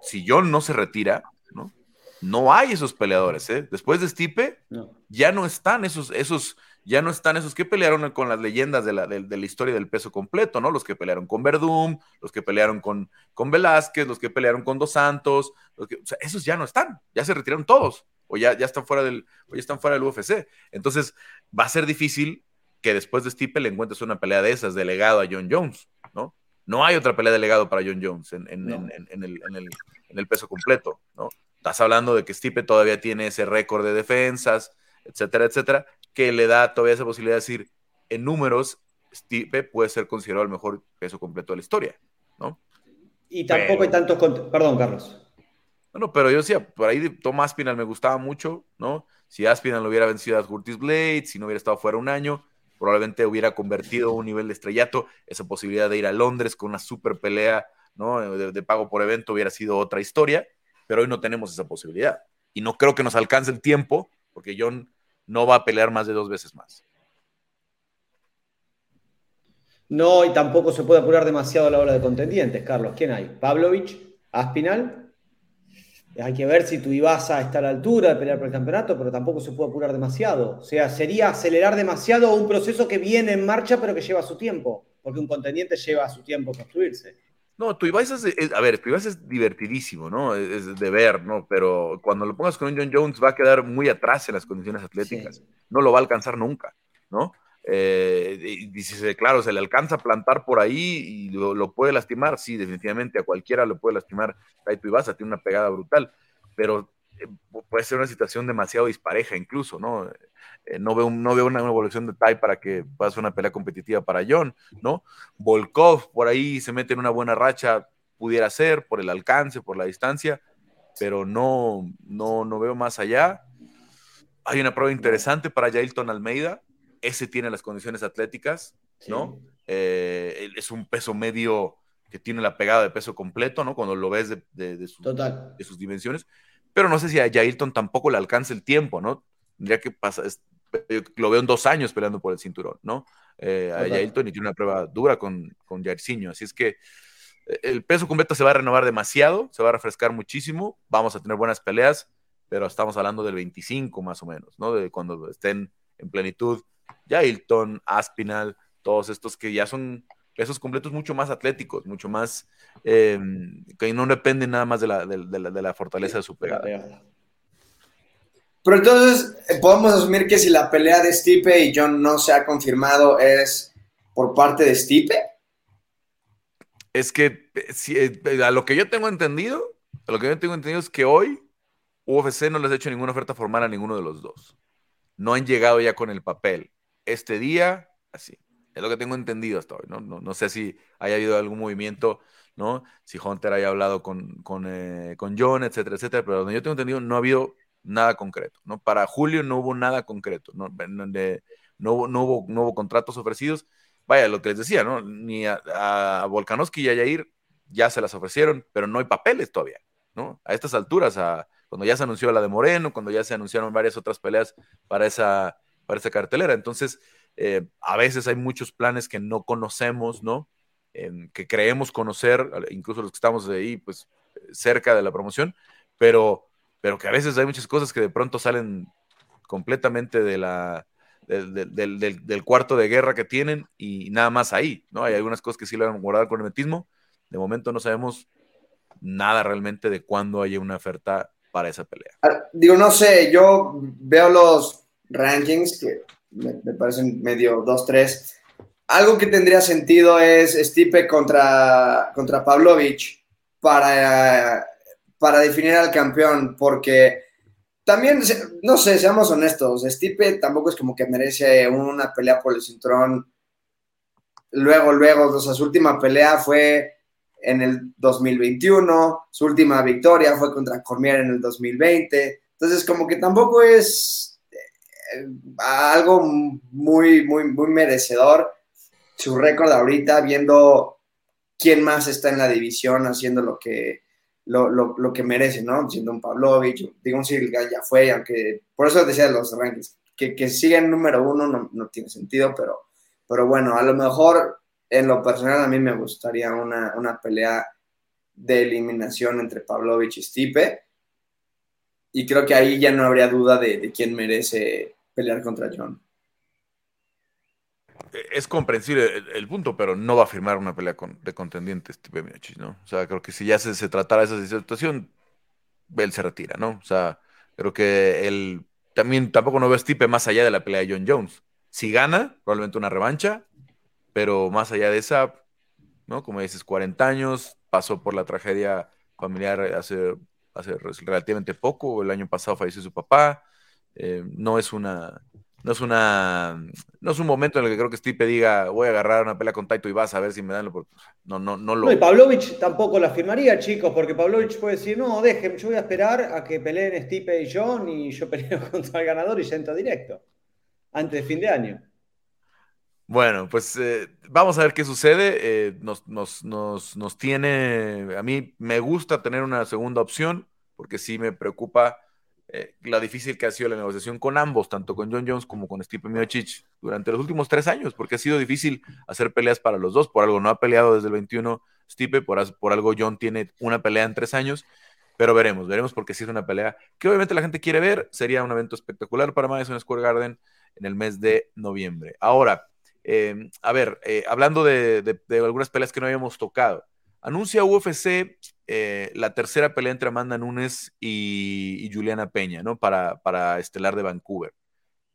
si John no se retira, ¿no? No hay esos peleadores, ¿eh? Después de Stipe, ya no están esos, esos, ya no están esos que pelearon con las leyendas de la, de, la, historia del peso completo, ¿no? Los que pelearon con Verdum, los que pelearon con, con Velázquez, los que pelearon con Dos Santos, o sea, esos ya no están, ya se retiraron todos o ya, ya, están fuera del, o ya están fuera del UFC. Entonces, va a ser difícil que después de Stipe le encuentres una pelea de esas delegado a John Jones, ¿no? No hay otra pelea delegado para John Jones en, en, en, el, en, el, peso completo, ¿no? Estás hablando de que Stipe todavía tiene ese récord de defensas, etcétera, etcétera, que le da todavía esa posibilidad de decir, en números, Stipe puede ser considerado el mejor peso completo de la historia, ¿no? Y tampoco hay tantos... Perdón, Carlos. Bueno, pero yo decía, por ahí Tom Aspinal me gustaba mucho, ¿no? Si Aspinal lo hubiera vencido a Curtis Blade, si no hubiera estado fuera un año, probablemente hubiera convertido un nivel de estrellato. Esa posibilidad de ir a Londres con una super pelea, ¿no? De, pago por evento hubiera sido otra historia, pero hoy no tenemos esa posibilidad. Y no creo que nos alcance el tiempo, porque John no va a pelear más de dos veces más. No, y tampoco se puede apurar demasiado a la hora de contendientes, Carlos. ¿Quién hay? ¿Pavlovich? ¿Aspinal? Hay que ver si ibas a estar a la altura de pelear por el campeonato, pero tampoco se puede apurar demasiado. O sea, sería acelerar demasiado un proceso que viene en marcha, pero que lleva su tiempo, porque un contendiente lleva su tiempo construirse. No, tu es, es, a ver, tu es divertidísimo, ¿no? Es, de ver, ¿no? Pero cuando lo pongas con un John Jones va a quedar muy atrás en las condiciones atléticas. No lo va a alcanzar nunca, ¿no? Eh, y dice, claro, se le alcanza a plantar por ahí y lo, puede lastimar. Sí, definitivamente a cualquiera lo puede lastimar. Taito Ibasa tiene una pegada brutal, pero eh, puede ser una situación demasiado dispareja incluso, ¿no? Eh, no, veo, no veo una, evolución de Tai para que pueda ser una pelea competitiva para John, ¿no? Volkov por ahí se mete en una buena racha, pudiera ser, por el alcance, por la distancia, pero no, no, no veo más allá. Hay una prueba interesante para Jailton Almeida, ese tiene las condiciones atléticas, ¿no? Eh, es un peso medio que tiene la pegada de peso completo, ¿no? Cuando lo ves de, de, sus dimensiones. Pero no sé si a Jailton tampoco le alcanza el tiempo, ¿no? Tendría que pasar, lo veo en dos años peleando por el cinturón, ¿no? Eh, a Jailton y tiene una prueba dura con, con Jairzinho. Así es que eh, el peso completo se va a renovar demasiado, se va a refrescar muchísimo, vamos a tener buenas peleas, pero estamos hablando del 25 más o menos, ¿no? De cuando estén en plenitud Hilton, Aspinal, todos estos que ya son pesos completos mucho más atléticos, mucho más em, que no dependen nada más de la, de, la, fortaleza de su pegada. Pero entonces, eh, podemos asumir que si la pelea de Stipe y John no se ha confirmado es por parte de Stipe. Es que eh, eh, a lo que yo tengo entendido, a lo que yo tengo entendido es que hoy UFC no les ha hecho ninguna oferta formal a ninguno de los dos. No han llegado ya con el papel este día, así. Es lo que tengo entendido hasta hoy, ¿no? No, sé si haya habido algún movimiento, ¿no? Si Hunter haya hablado con, con, con John, etcétera, etcétera, pero donde yo tengo entendido no ha habido nada concreto, ¿no? Para julio no hubo nada concreto, ¿no? Donde no, hubo, no, hubo, contratos ofrecidos. Vaya, lo que les decía, ¿no? Ni a, a Volkanovski y a Yair ya se las ofrecieron, pero no hay papeles todavía, ¿no? A estas alturas, a, cuando ya se anunció la de Moreno, cuando ya se anunciaron varias otras peleas para esa para esa cartelera. Entonces, eh, a veces hay muchos planes que no conocemos, ¿no? que creemos conocer, incluso los que estamos de ahí, pues, cerca de la promoción, pero, pero que a veces hay muchas cosas que de pronto salen completamente de la, del, cuarto de guerra que tienen y nada más ahí, ¿no? Hay algunas cosas que sí lo van a con hermetismo. De momento no sabemos nada realmente de cuándo haya una oferta para esa pelea. Ah, digo, no sé, yo veo los rankings que me, parecen medio 2-3. Algo que tendría sentido es Stipe contra, contra Pavlovich para, para definir al campeón, porque también, no sé, seamos honestos, Stipe tampoco es como que merece una pelea por el cinturón. Luego, luego, o sea, su última pelea fue en el 2021, su última victoria fue contra Cormier en el 2020. Entonces, como que tampoco es algo muy, muy, muy merecedor. Su récord ahorita, viendo quién más está en la división haciendo lo que, lo, que merece, ¿no? Siendo un Pavlovich, digo un ya fue, aunque por eso decía los rankings, que, que siga en número uno no, tiene sentido, pero, pero bueno, a lo mejor en lo personal a mí me gustaría una, una pelea de eliminación entre Pavlovich y Stipe. Y creo que ahí ya no habría duda de, de quién merece pelear contra John. Es comprensible el, punto, pero no va a firmar una pelea de contendientes tipo Miocic, ¿no? O sea, creo que si ya se, se tratara esa situación, él se retira, ¿no? O sea, creo que él también tampoco no ve a Stipe más allá de la pelea de John Jones. Si gana, probablemente una revancha, pero más allá de esa, ¿no? Como dices, 40 años, pasó por la tragedia familiar hace, hace relativamente poco, el año pasado falleció su papá, eh, no es una. No es una. No es un momento en el que creo que Stipe diga voy a agarrar una pelea con Taito y vas a ver si me dan lo. No, no, no lo. No, y Pavlovich tampoco la firmaría, chicos, porque Pavlovich puede decir, no, dejen, yo voy a esperar a que peleen Stipe y John y yo [laughs] peleo contra el ganador y ya entro directo. Antes de fin de año. Bueno, pues eh, vamos a ver qué sucede. Eh, nos, nos, nos, nos, tiene. A mí me gusta tener una segunda opción, porque sí me preocupa eh, la difícil que ha sido la negociación con ambos, tanto con John Jones como con Stipe Miocic, durante los últimos tres años, porque ha sido difícil hacer peleas para los dos. Por algo no ha peleado desde el 21 Stipe, por, por algo John tiene una pelea en tres años, pero veremos, veremos porque si es una pelea que obviamente la gente quiere ver. Sería un evento espectacular para Madison Square Garden en el mes de noviembre. Ahora, eh, a ver, eh, hablando de, de algunas peleas que no habíamos tocado, Anuncia UFC eh, la tercera pelea entre Amanda Nunes y, Juliana Peña, ¿no? Para, para Estelar de Vancouver.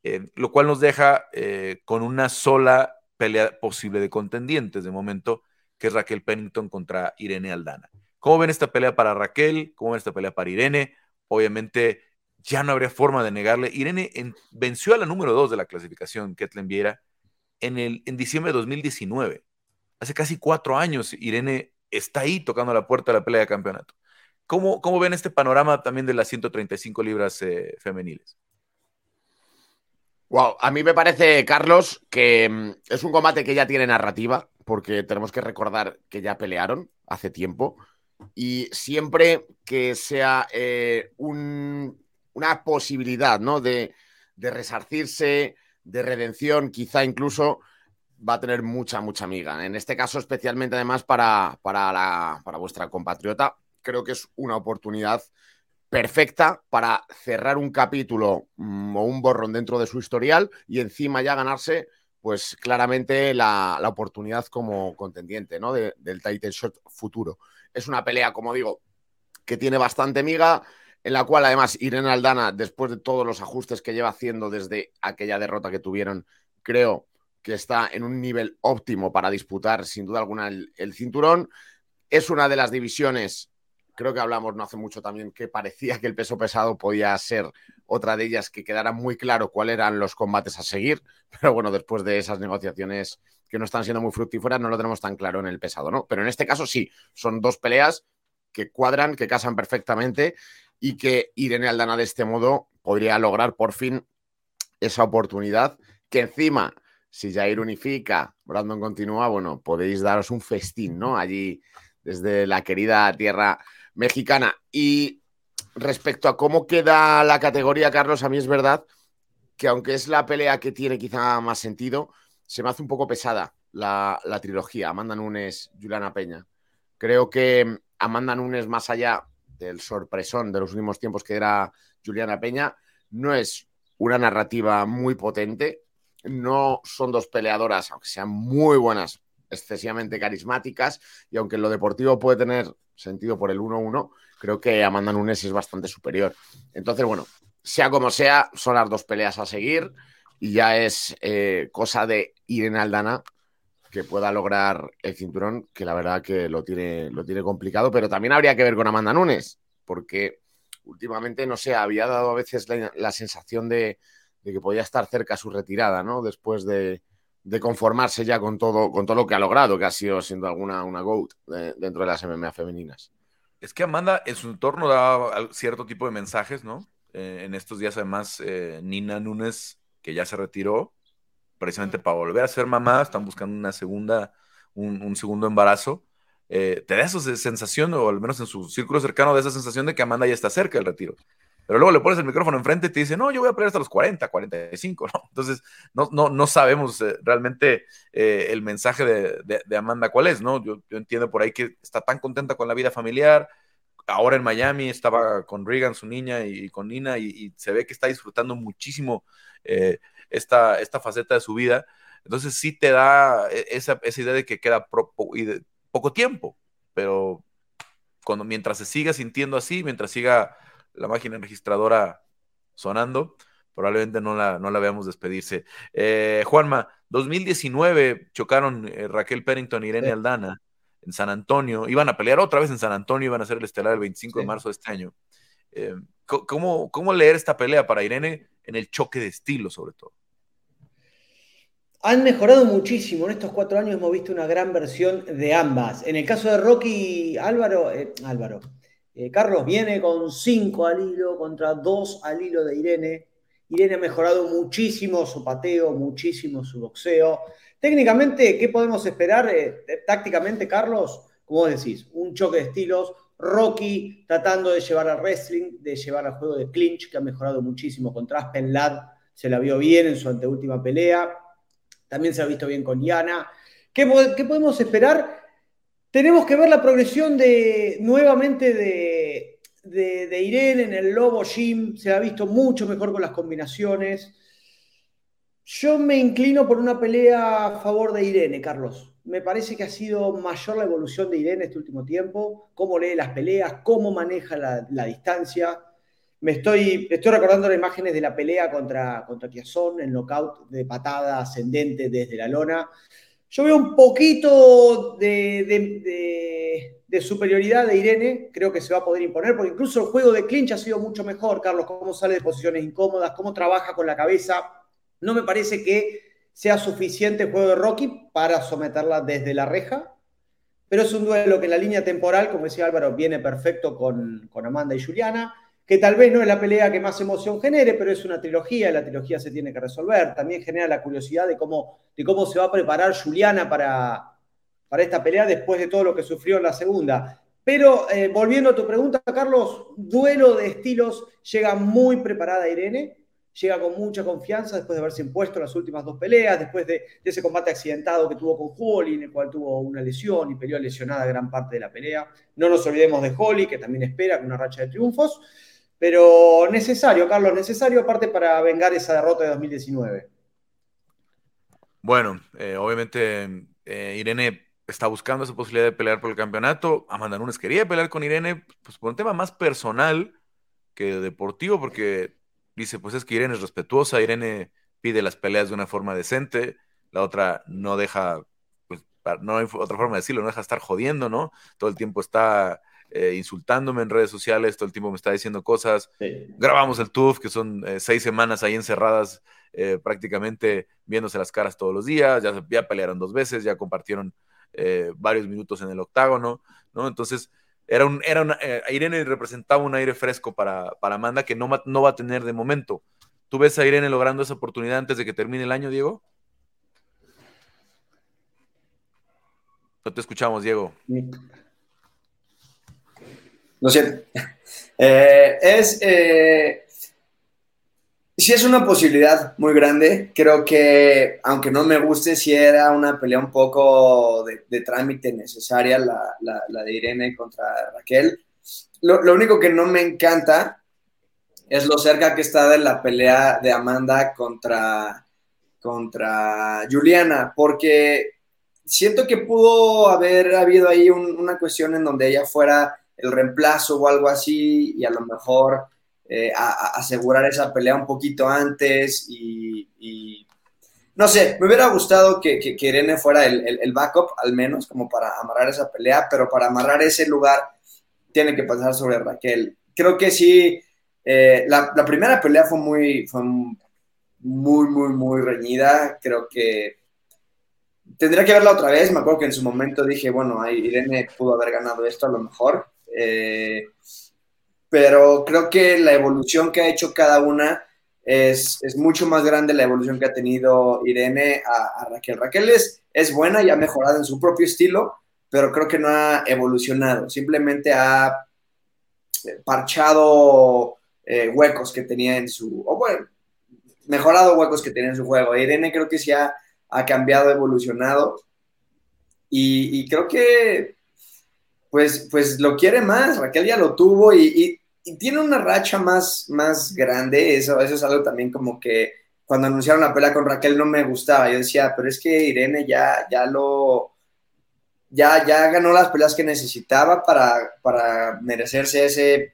Eh, lo cual nos deja eh, con una sola pelea posible de contendientes de momento, que es Raquel Pennington contra Irene Aldana. ¿Cómo ven esta pelea para Raquel? ¿Cómo ven esta pelea para Irene? Obviamente ya no habría forma de negarle. Irene venció a la número 2 de la clasificación, Ketlen Viera, en, el, en diciembre de 2019. Hace casi cuatro años Irene está ahí tocando la puerta de la pelea de campeonato. ¿Cómo, cómo ven este panorama también de las 135 libras eh, femeniles? Wow, a mí me parece, Carlos, que mm, es un combate que ya tiene narrativa, porque tenemos que recordar que ya pelearon hace tiempo. Y siempre que sea eh, una posibilidad ¿no? de, resarcirse, de redención, quizá incluso va a tener mucha, mucha amiga. En este caso, especialmente además para, para, para vuestra compatriota, creo que es una oportunidad perfecta para cerrar un capítulo mm, o un borrón dentro de su historial y encima ya ganarse, pues claramente la, oportunidad como contendiente ¿no? del title shot futuro. Es una pelea, como digo, que tiene bastante miga, en la cual además Irene Aldana, después de todos los ajustes que lleva haciendo desde aquella derrota que tuvieron, creo que está en un nivel óptimo para disputar sin duda alguna el cinturón. Es una de las divisiones creo que hablamos no hace mucho también que parecía que el peso pesado podía ser otra de ellas que quedara muy claro cuáles eran los combates a seguir, pero bueno, después de esas negociaciones que no están siendo muy fructíferas, no lo tenemos tan claro en el pesado, ¿no? Pero en este caso sí, son dos peleas que cuadran, que casan perfectamente y que Irene Aldana de este modo podría lograr por fin esa oportunidad que encima, si Jair unifica, Brandon continúa, bueno, podéis daros un festín, ¿no? Allí desde la querida tierra mexicana. Y respecto a cómo queda la categoría, Carlos, a mí es verdad que aunque es la pelea que tiene quizá más sentido, se me hace un poco pesada la, trilogía. Amanda Nunes, Juliana Peña. Creo que Amanda Nunes, más allá del sorpresón de los últimos tiempos que era Juliana Peña, no es una narrativa muy potente. No son dos peleadoras, aunque sean muy buenas, excesivamente carismáticas. Y aunque en lo deportivo puede tener sentido por el 1-1, creo que Amanda Nunes es bastante superior. Entonces, bueno, sea como sea, son las dos peleas a seguir y ya es eh, cosa de Irene Aldana que pueda lograr el cinturón, que la verdad que lo tiene, lo tiene complicado, pero también habría que ver con Amanda Nunes, porque últimamente, no sé, había dado a veces la, sensación de, que podía estar cerca su retirada, ¿no? Después de, de conformarse ya con todo, con todo lo que ha logrado, que ha sido siendo alguna una GOAT dentro de las MMA femeninas. Es que Amanda en su entorno da cierto tipo de mensajes, ¿no? Eh, en estos días, además, eh, Nina Núñez, que ya se retiró, precisamente para volver a ser mamá, están buscando una segunda, un, segundo embarazo. Eh, te da esa sensación, o al menos en su círculo cercano, de esa sensación de que Amanda ya está cerca del retiro. Pero luego le pones el micrófono enfrente y te dice, no, yo voy a pelear hasta los 40, 45, ¿no? Entonces, no, no, no sabemos eh, realmente eh, el mensaje de, Amanda cuál es, ¿no? Yo, entiendo por ahí que está tan contenta con la vida familiar, ahora en Miami estaba con Regan, su niña, y, con Nina, y, se ve que está disfrutando muchísimo eh, esta, esta faceta de su vida. Entonces sí te da esa, idea de que queda poco tiempo, pero cuando, mientras se siga sintiendo así, mientras siga la máquina registradora sonando, probablemente no la, no la veamos despedirse. Eh, Juanma, 2019 chocaron eh, Raquel Pennington y Irene Aldana en San Antonio, iban a pelear otra vez en San Antonio, iban a ser el estelar el 25 de marzo de este año. Eh, ¿cómo, ¿Cómo leer esta pelea para Irene en el choque de estilo, sobre todo? Han mejorado muchísimo. En estos cuatro años hemos visto una gran versión de ambas. En el caso de Rocky Álvaro, Álvaro, eh, Carlos viene con 5 al hilo contra 2 al hilo de Irene. Irene ha mejorado muchísimo su pateo, muchísimo su boxeo. Técnicamente, ¿qué podemos esperar? Eh, tácticamente, Carlos, como decís, un choque de estilos. Rocky tratando de llevar al wrestling, de llevar al juego de clinch, que ha mejorado muchísimo contra Aspen. Se la vio bien en su anteúltima pelea. También se ha visto bien con. ¿Qué, ¿Qué podemos esperar? Tenemos que ver la progresión de nuevamente de, de, Irene en el Lobo Gym. Se ha visto mucho mejor con las combinaciones. Yo me inclino por una pelea a favor de Irene, Carlos. me parece que ha sido mayor la evolución de Irene este último tiempo, cómo lee las peleas, cómo maneja la, distancia. Me estoy, estoy recordando las imágenes de la pelea contra, contra Tiazón, el knockout de patada ascendente desde la lona. Yo veo un poquito de, superioridad de Irene, creo que se va a poder imponer, porque incluso el juego de clinch ha sido mucho mejor, Carlos, cómo sale de posiciones incómodas, cómo trabaja con la cabeza. No me parece que sea suficiente el juego de Rocky para someterla desde la reja, pero es un duelo que en la línea temporal, como decía Álvaro, viene perfecto con, Amanda y Juliana, que tal vez no es la pelea que más emoción genere, pero es una trilogía y la trilogía se tiene que resolver. También genera la curiosidad de cómo, de cómo se va a preparar Juliana para, para esta pelea después de todo lo que sufrió en la segunda. Pero eh, volviendo a tu pregunta, Carlos, duelo de estilos, llega muy preparada Irene, llega con mucha confianza después de haberse impuesto las últimas dos peleas, después de, ese combate accidentado que tuvo con Holly, en el cual tuvo una lesión y peleó lesionada gran parte de la pelea. No nos olvidemos de Holly, que también espera con una racha de triunfos, pero necesario, Carlos, necesario aparte para vengar esa derrota de 2019. Bueno, eh, obviamente eh, Irene está buscando esa posibilidad de pelear por el campeonato. Amanda Nunes quería pelear con Irene, pues por un tema más personal que deportivo, porque dice, pues es que Irene es respetuosa, Irene pide las peleas de una forma decente, la otra no deja, pues no hay otra forma de decirlo, no deja estar jodiendo, ¿no? Todo el tiempo está eh, insultándome en redes sociales, todo el tiempo me está diciendo cosas. Grabamos el TUF, que son eh, seis semanas ahí encerradas, eh, prácticamente viéndose las caras todos los días, ya, ya pelearon dos veces, ya compartieron varios minutos en el octágono, ¿no? Entonces, era un, era eh, Irene representaba un aire fresco para, para Amanda que no, no va a tener de momento. ¿Tú ves a Irene logrando esa oportunidad antes de que termine el año, Diego? No te escuchamos, Diego. No sé. Eh, es, eh, sí es una posibilidad muy grande. Creo que, aunque no me guste, si era una pelea un poco de, trámite necesaria la, la, de Irene contra Raquel. Lo, lo, único que no me encanta es lo cerca que está de la pelea de Amanda contra, contra Juliana, porque siento que pudo haber habido ahí una cuestión en donde ella fuera el reemplazo o algo así, y a lo mejor eh, asegurar esa pelea un poquito antes y, no sé, me hubiera gustado que, Irene fuera el, backup al menos como para amarrar esa pelea, pero para amarrar ese lugar tiene que pasar sobre Raquel. Creo que sí, eh, la, primera pelea fue muy, fue muy, muy, muy reñida, creo que tendría que verla otra vez, me acuerdo que en su momento dije, bueno, Irene pudo haber ganado esto a lo mejor. Eh, pero creo que la evolución que ha hecho cada una es, mucho más grande la evolución que ha tenido Irene a, Raquel. Raquel es, es, buena y ha mejorado en su propio estilo, pero creo que no ha evolucionado, simplemente ha parchado eh, huecos que tenía en su, o bueno, mejorado huecos que tenía en su juego. Irene creo que sí ha, ha cambiado, evolucionado y, creo que pues, pues lo quiere más, Raquel ya lo tuvo y, tiene una racha más, más grande, eso, es algo también como que cuando anunciaron la pelea con Raquel no me gustaba, yo decía, pero es que Irene ya, ya lo, ya, ya ganó las peleas que necesitaba para, para merecerse ese,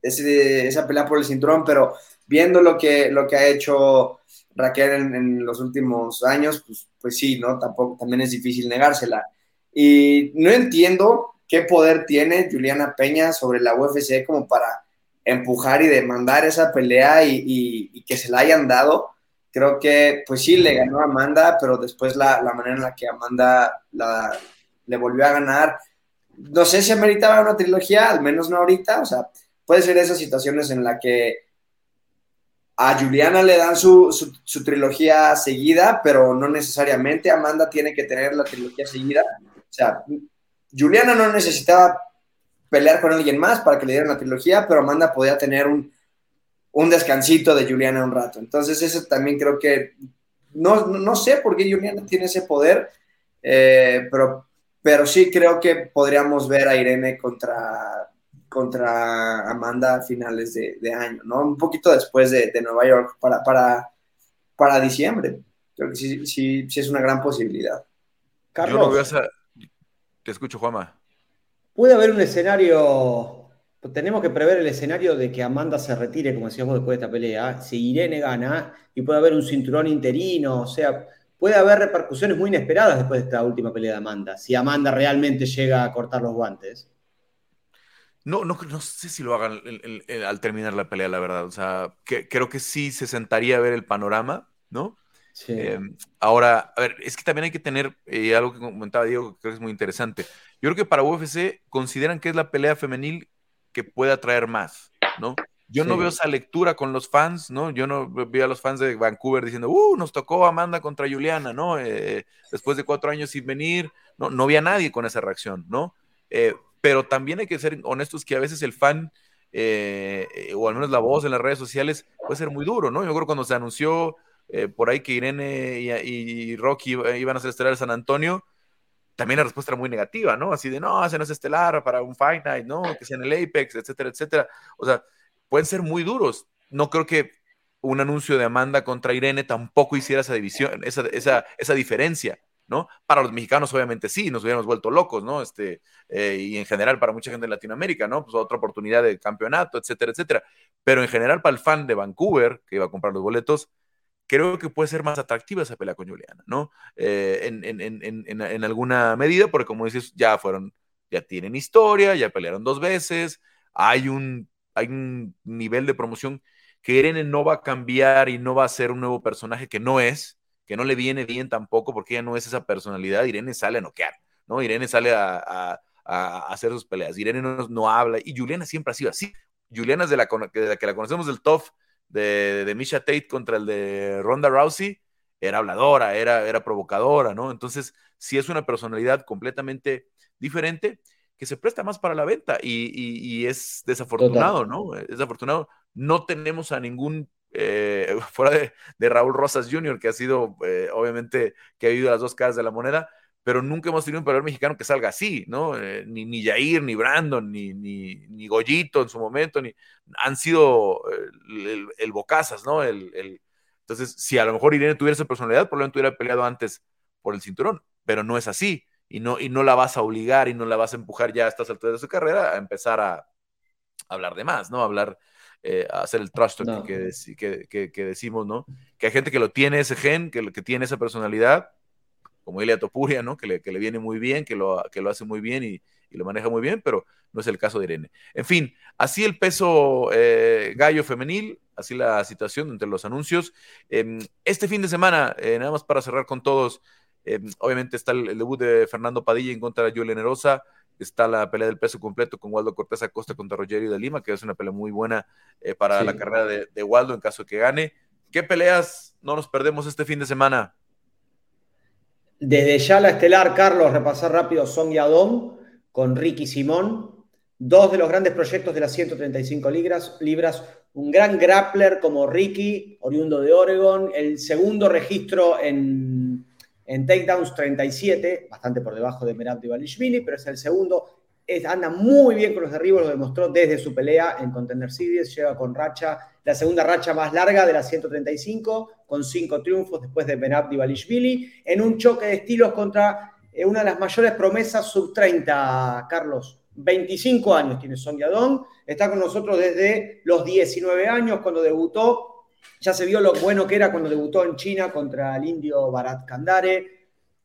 ese, esa pelea por el cinturón, pero viendo lo que, lo que ha hecho Raquel en, en, los últimos años, pues, pues sí, ¿no? Tampoco, también es difícil negársela. Y no entiendo qué poder tiene Juliana Peña sobre la UFC como para empujar y demandar esa pelea y, que se la hayan dado. Creo que, pues sí, le ganó a Amanda, pero después la, manera en la que Amanda le volvió a ganar, no sé si ameritaba una trilogía, al menos no ahorita, o sea, puede ser esas situaciones en la que a Juliana le dan su, su, trilogía seguida, pero no necesariamente Amanda tiene que tener la trilogía seguida. O sea, Juliana no necesitaba pelear con alguien más para que le dieran la trilogía, pero Amanda podía tener un, descansito de Juliana un rato. Entonces, eso también creo que, no, no sé por qué Juliana tiene ese poder, eh, pero, pero sí creo que podríamos ver a Irene contra, contra Amanda a finales de, año, ¿no? Un poquito después de, Nueva York para, para, para diciembre. Creo que sí, sí, sí es una gran posibilidad. Carlos, Yo no veo esa... Te escucho, Juama. Puede haber un escenario, tenemos que prever el escenario de que Amanda se retire, como decíamos después de esta pelea, si Irene gana, y puede haber un cinturón interino, o sea, puede haber repercusiones muy inesperadas después de esta última pelea de Amanda, si Amanda realmente llega a cortar los guantes. No, no, no sé si lo hagan al terminar la pelea, la verdad. O sea, que, creo que sí se sentaría a ver el panorama, ¿no? Sí. Em, ahora, a ver, es que también hay que tener eh, algo que comentaba Diego, que creo que es muy interesante. Yo creo que para UFC consideran que es la pelea femenil que puede atraer más, ¿no? Yo no veo esa lectura con los fans, ¿no? Yo no veo a los fans de Vancouver diciendo, uh, nos tocó Amanda contra Juliana, ¿no? Eh, después de cuatro años sin venir, no, no había nadie con esa reacción, ¿no? Eh, pero también hay que ser honestos que a veces el fan, eh, o al menos la voz en las redes sociales, puede ser muy duro, ¿no? Yo creo cuando se anunció por ahí que Irene y, Rocky iban a ser estelar San Antonio, también la respuesta era muy negativa, ¿no? Así de, no, ese estelar para un Fight Night, no, que sea en el Apex, etcétera, etcétera. O sea, pueden ser muy duros. No creo que un anuncio de Amanda contra Irene tampoco hiciera esa división, esa, esa, esa diferencia, ¿no? Para los mexicanos, obviamente sí, nos hubiéramos vuelto locos, ¿no? Este, eh, y en general para mucha gente de Latinoamérica, ¿no? Pues otra oportunidad de campeonato, etcétera, etcétera. Pero en general para el fan de Vancouver, que iba a comprar los boletos, creo que puede ser más atractiva esa pelea con Juliana, ¿no? Eh, en, en, en, en, alguna medida, porque como dices, ya fueron, ya tienen historia, ya pelearon dos veces, hay un hay un nivel de promoción que Irene no va a cambiar y no va a ser un nuevo personaje que no es, que no le viene bien tampoco porque ella no es esa personalidad. Irene sale a noquear, ¿no? Irene sale a, hacer sus peleas. Irene no, habla y Juliana siempre ha sido así. Juliana es de la, de la que la conocemos del top de, de Misha Tate contra el de Ronda Rousey, era habladora, era, era provocadora, ¿no? Entonces, si es una personalidad completamente diferente que se presta más para la venta y, es desafortunado, ¿no? Es desafortunado. No tenemos a ningún, eh, [laughs] fuera de, Raúl Rosas Jr., que ha sido, eh, obviamente, que ha vivido las dos caras de la moneda, pero nunca hemos tenido un peleador mexicano que salga así, ¿no? Eh, ni, ni Jair, ni Brandon, ni, ni, ni, Goyito en su momento, ni, han sido el, el, Bocazas, ¿no? El, entonces, si a lo mejor Irene tuviera esa personalidad, probablemente hubiera peleado antes por el cinturón, pero no es así y no, y no la vas a obligar y no la vas a empujar ya a estas alturas de su carrera a empezar a, hablar de más, ¿no? A hablar, eh, a hacer el trust que, que, decimos, ¿no? Que hay gente que lo tiene ese gen, que, que tiene esa personalidad, como Elia Topuria, ¿no? Que le, que le viene muy bien, que lo, que lo hace muy bien y, y, lo maneja muy bien, pero no es el caso de Irene. En fin, así el peso eh, gallo femenil, así la situación entre los anuncios. Em, este fin de semana, eh, nada más para cerrar con todos, eh, obviamente está el, debut de Fernando Padilla en contra de Julio Nerosa. Está la pelea del peso completo con Waldo Cortés Acosta contra Rogerio de Lima, que es una pelea muy buena eh, para la carrera de, Waldo en caso de que gane. ¿Qué peleas no nos perdemos este fin de semana? Desde ya la estelar, Carlos, repasar rápido Song Yadong con Ricky Simón. Dos de los grandes proyectos de las 135 libras, libras. Un gran grappler como Ricky, oriundo de Oregon. El segundo registro en en takedowns 37, bastante por debajo de Merab Divalishvili, pero es el segundo. Anda muy bien con los derribos, lo demostró desde su pelea en Contender Series. Llega con racha, la segunda racha más larga de las 135, con cinco triunfos después de Merab Divalishvili, en un choque de estilos contra eh, una de las mayores promesas sub-30, Carlos. 25 años tiene Sonia Don, está con nosotros desde los 19 años cuando debutó ya se vio lo bueno que era cuando debutó en China contra el indio Bharat Kandare.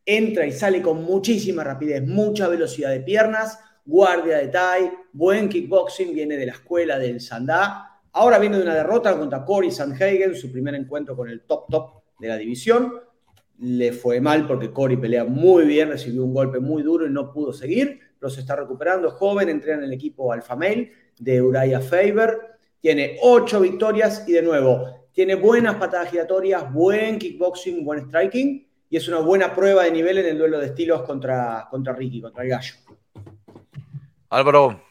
Entra y sale con muchísima rapidez, mucha velocidad de piernas, guardia de Thai, buen kickboxing, viene de la escuela del Sandá. Ahora viene de una derrota contra Cory Sanhagen, su primer encuentro con el top top de la división. Le fue mal porque Cory pelea muy bien, recibió un golpe muy duro y no pudo seguir, pero se está recuperando. Joven, entrena en el equipo Alpha Male de Uriah Faber. Tiene ocho victorias y de nuevo tiene buenas patadas giratorias, buen kickboxing, buen striking y es una buena prueba de nivel en el duelo de estilos contra, contra Ricky, contra el gallo. Álvaro.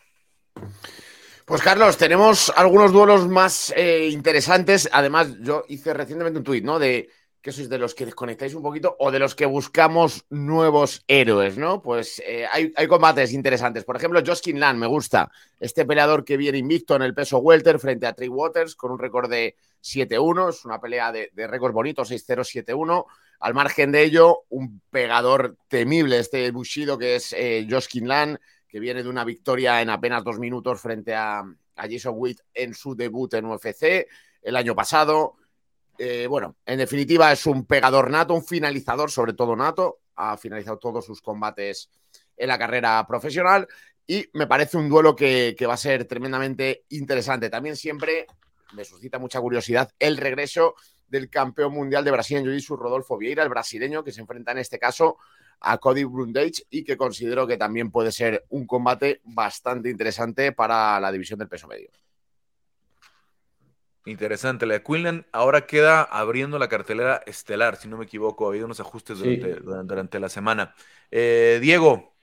Pues Carlos, tenemos algunos duelos más eh, interesantes. Además, yo hice recientemente un tuit, ¿no? De que sois de los que desconectáis un poquito o de los que buscamos nuevos héroes, ¿no? Pues eh, hay, combates interesantes. Por ejemplo, Joskin Land, me gusta. Este peleador que viene invicto en el peso welter frente a Trey Waters con un récord de 7-1. Es una pelea de, récord bonito, 6-0, 7-1. Al margen de ello, un pegador temible, este Bushido que es eh, Joskin Land, que viene de una victoria en apenas dos minutos frente a, Jason Witt en su debut en UFC el año pasado. Eh, bueno, en definitiva es un pegador nato, un finalizador sobre todo nato. Ha finalizado todos sus combates en la carrera profesional y me parece un duelo que, va a ser tremendamente interesante. También siempre me suscita mucha curiosidad el regreso del campeón mundial de Brasil en Jiu-Jitsu, Rodolfo Vieira, el brasileño, que se enfrenta en este caso a Cody Brundage y que considero que también puede ser un combate bastante interesante para la división del peso medio. Interesante. La de Quinlan ahora queda abriendo la cartelera estelar, si no me equivoco. Ha habido unos ajustes durante, la semana. Eh, Diego.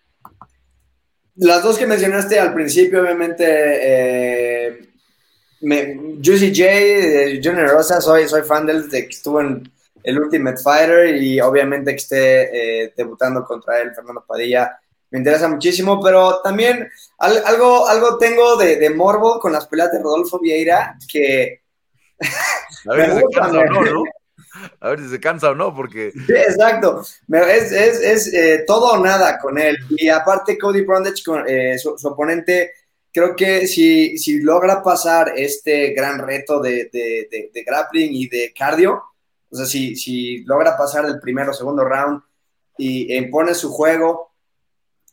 Las dos que mencionaste al principio, obviamente, eh, Juicy J, Junior Rosa, soy, soy fan del de que estuvo en el Ultimate Fighter y obviamente que esté eh, debutando contra él, Fernando Padilla, me interesa muchísimo, pero también algo, algo tengo de, de morbo con las peleas de Rodolfo Vieira que [laughs] a ver si se [laughs] cansa o no, ¿no? A ver si se cansa o no, porque. exacto. Es, es, eh, todo o nada con él. Y aparte, Cody Brundage, eh, su, oponente, creo que si, si logra pasar este gran reto de, de, grappling y de cardio, o sea, si, si logra pasar el primero o segundo round y impone su juego,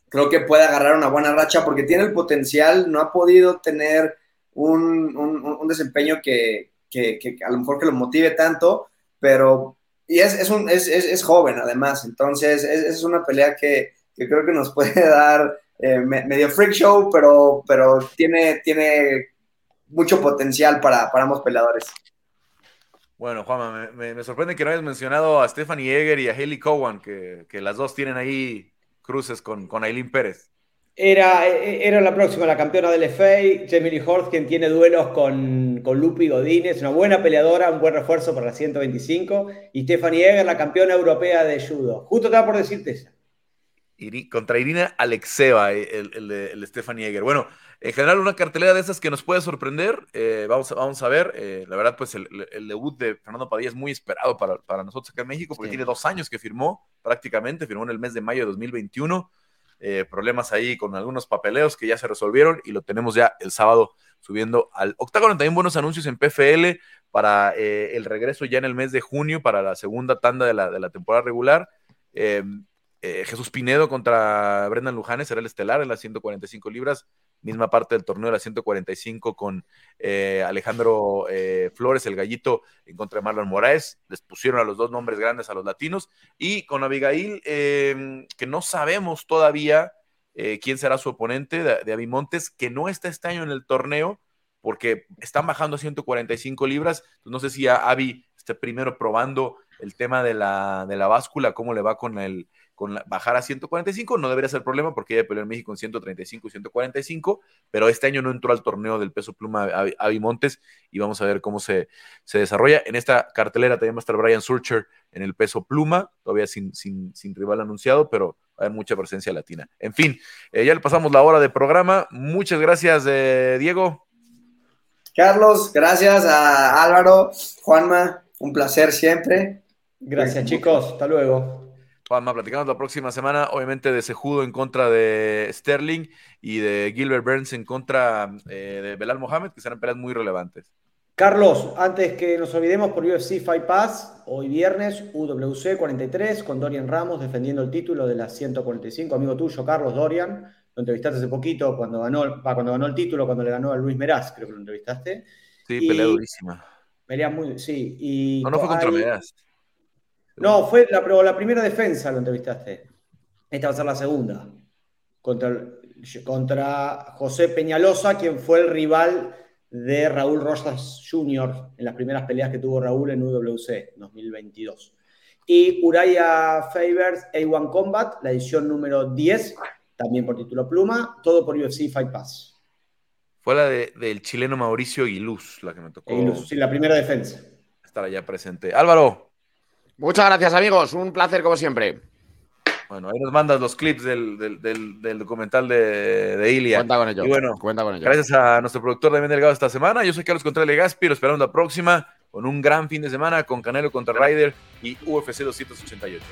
creo que puede agarrar una buena racha porque tiene el potencial, no ha podido tener un, un desempeño que, que, a lo mejor que lo motive tanto, pero y es, es, un, es, es, joven además, entonces es, una pelea que, creo que nos [laughs] puede dar eh, medio freak show, pero, pero tiene, tiene mucho potencial para, para ambos peleadores. Bueno, Juanma, me, sorprende que no hayas mencionado a Stephanie Eger y a Haley Cowan, que, que las dos tienen ahí cruces con, con Aileen Pérez. Era, era la próxima, la campeona del FA, Jamie Horst, quien tiene duelos con, con Lupi Godínez, una buena peleadora, un buen refuerzo para la 125, y Stephanie Eger, la campeona europea de judo. Justo estaba por decirte esa. Contra Irina Alexeva, eh, el, el, Stephanie Eger. Bueno, en general una cartelera de esas que nos puede sorprender. Eh, vamos, a, vamos a ver. Eh, la verdad, pues el, debut de Fernando Padilla es muy esperado para, para nosotros acá en México, porque tiene dos años que firmó prácticamente, firmó en el mes de mayo de 2021. Eh, problemas ahí con algunos papeleos que ya se resolvieron y lo tenemos ya el sábado subiendo al octágono. También buenos anuncios en PFL para eh, el regreso ya en el mes de junio para la segunda tanda de la, de la temporada regular. Eh, Jesús Pinedo contra Brendan Luján será el estelar en las 145 libras misma parte del torneo de la 145 con eh, Alejandro eh, Flores, el gallito, en contra de Marlon Moraes. Les pusieron a los dos nombres grandes a los latinos. Y con Abigail, em, que no sabemos todavía eh, quién será su oponente de, de Abimontes, que no está este año en el torneo porque están bajando a 145 libras. no sé si Avi esté primero probando el tema de la, de la báscula, cómo le va con el, con bajar a 145, no debería ser problema porque ella peleó en México en 135 y 145, pero este año no entró al torneo del peso pluma Avi Montes y vamos a ver cómo se, se, desarrolla. En esta cartelera también va a estar Brian Surcher en el peso pluma, todavía sin, sin, sin rival anunciado, pero va a haber mucha presencia latina. En fin, eh, ya le pasamos la hora de programa. Muchas gracias, eh, Diego. Carlos, gracias a Álvaro, Juanma, un placer siempre. Gracias, chicos. Hasta luego. Juanma, platicamos la próxima semana, obviamente de Sejudo en contra de Sterling y de Gilbert Burns en contra eh, de Belal Mohamed, que serán peleas muy relevantes. Carlos, antes que nos olvidemos por UFC Fight Pass, hoy viernes UWC 43 con Dorian Ramos defendiendo el título de las 145, amigo tuyo, Carlos Dorian. Lo entrevistaste hace poquito cuando ganó, cuando ganó el título, cuando le ganó a Luis Meraz, creo que lo entrevistaste. Sí, pelea durísima. Pelea muy, sí. Y no, no fue contra Meraz. No, fue la, la primera defensa lo entrevistaste. Esta va a ser la segunda. Contra, contra José Peñalosa, quien fue el rival de Raúl Rosas Jr. en las primeras peleas que tuvo Raúl en UWC 2022. Y Uraya Favors A1 Combat, la edición número 10, también por título pluma, todo por UFC Fight Pass. Fue la del chileno Mauricio Aguiluz, la que me tocó. Aguiluz, sí, la primera defensa. Estar allá presente. Álvaro. Muchas gracias, amigos. Un placer, como siempre. Bueno, ahí nos mandas los clips del, documental de, de, Ilia. Cuenta con ello. Y bueno, cuenta con ello. gracias a nuestro productor Damián Delgado esta semana. Yo soy Carlos Contreras Gaspi. Lo esperamos la próxima con un gran fin de semana con Canelo contra Ryder y UFC 288.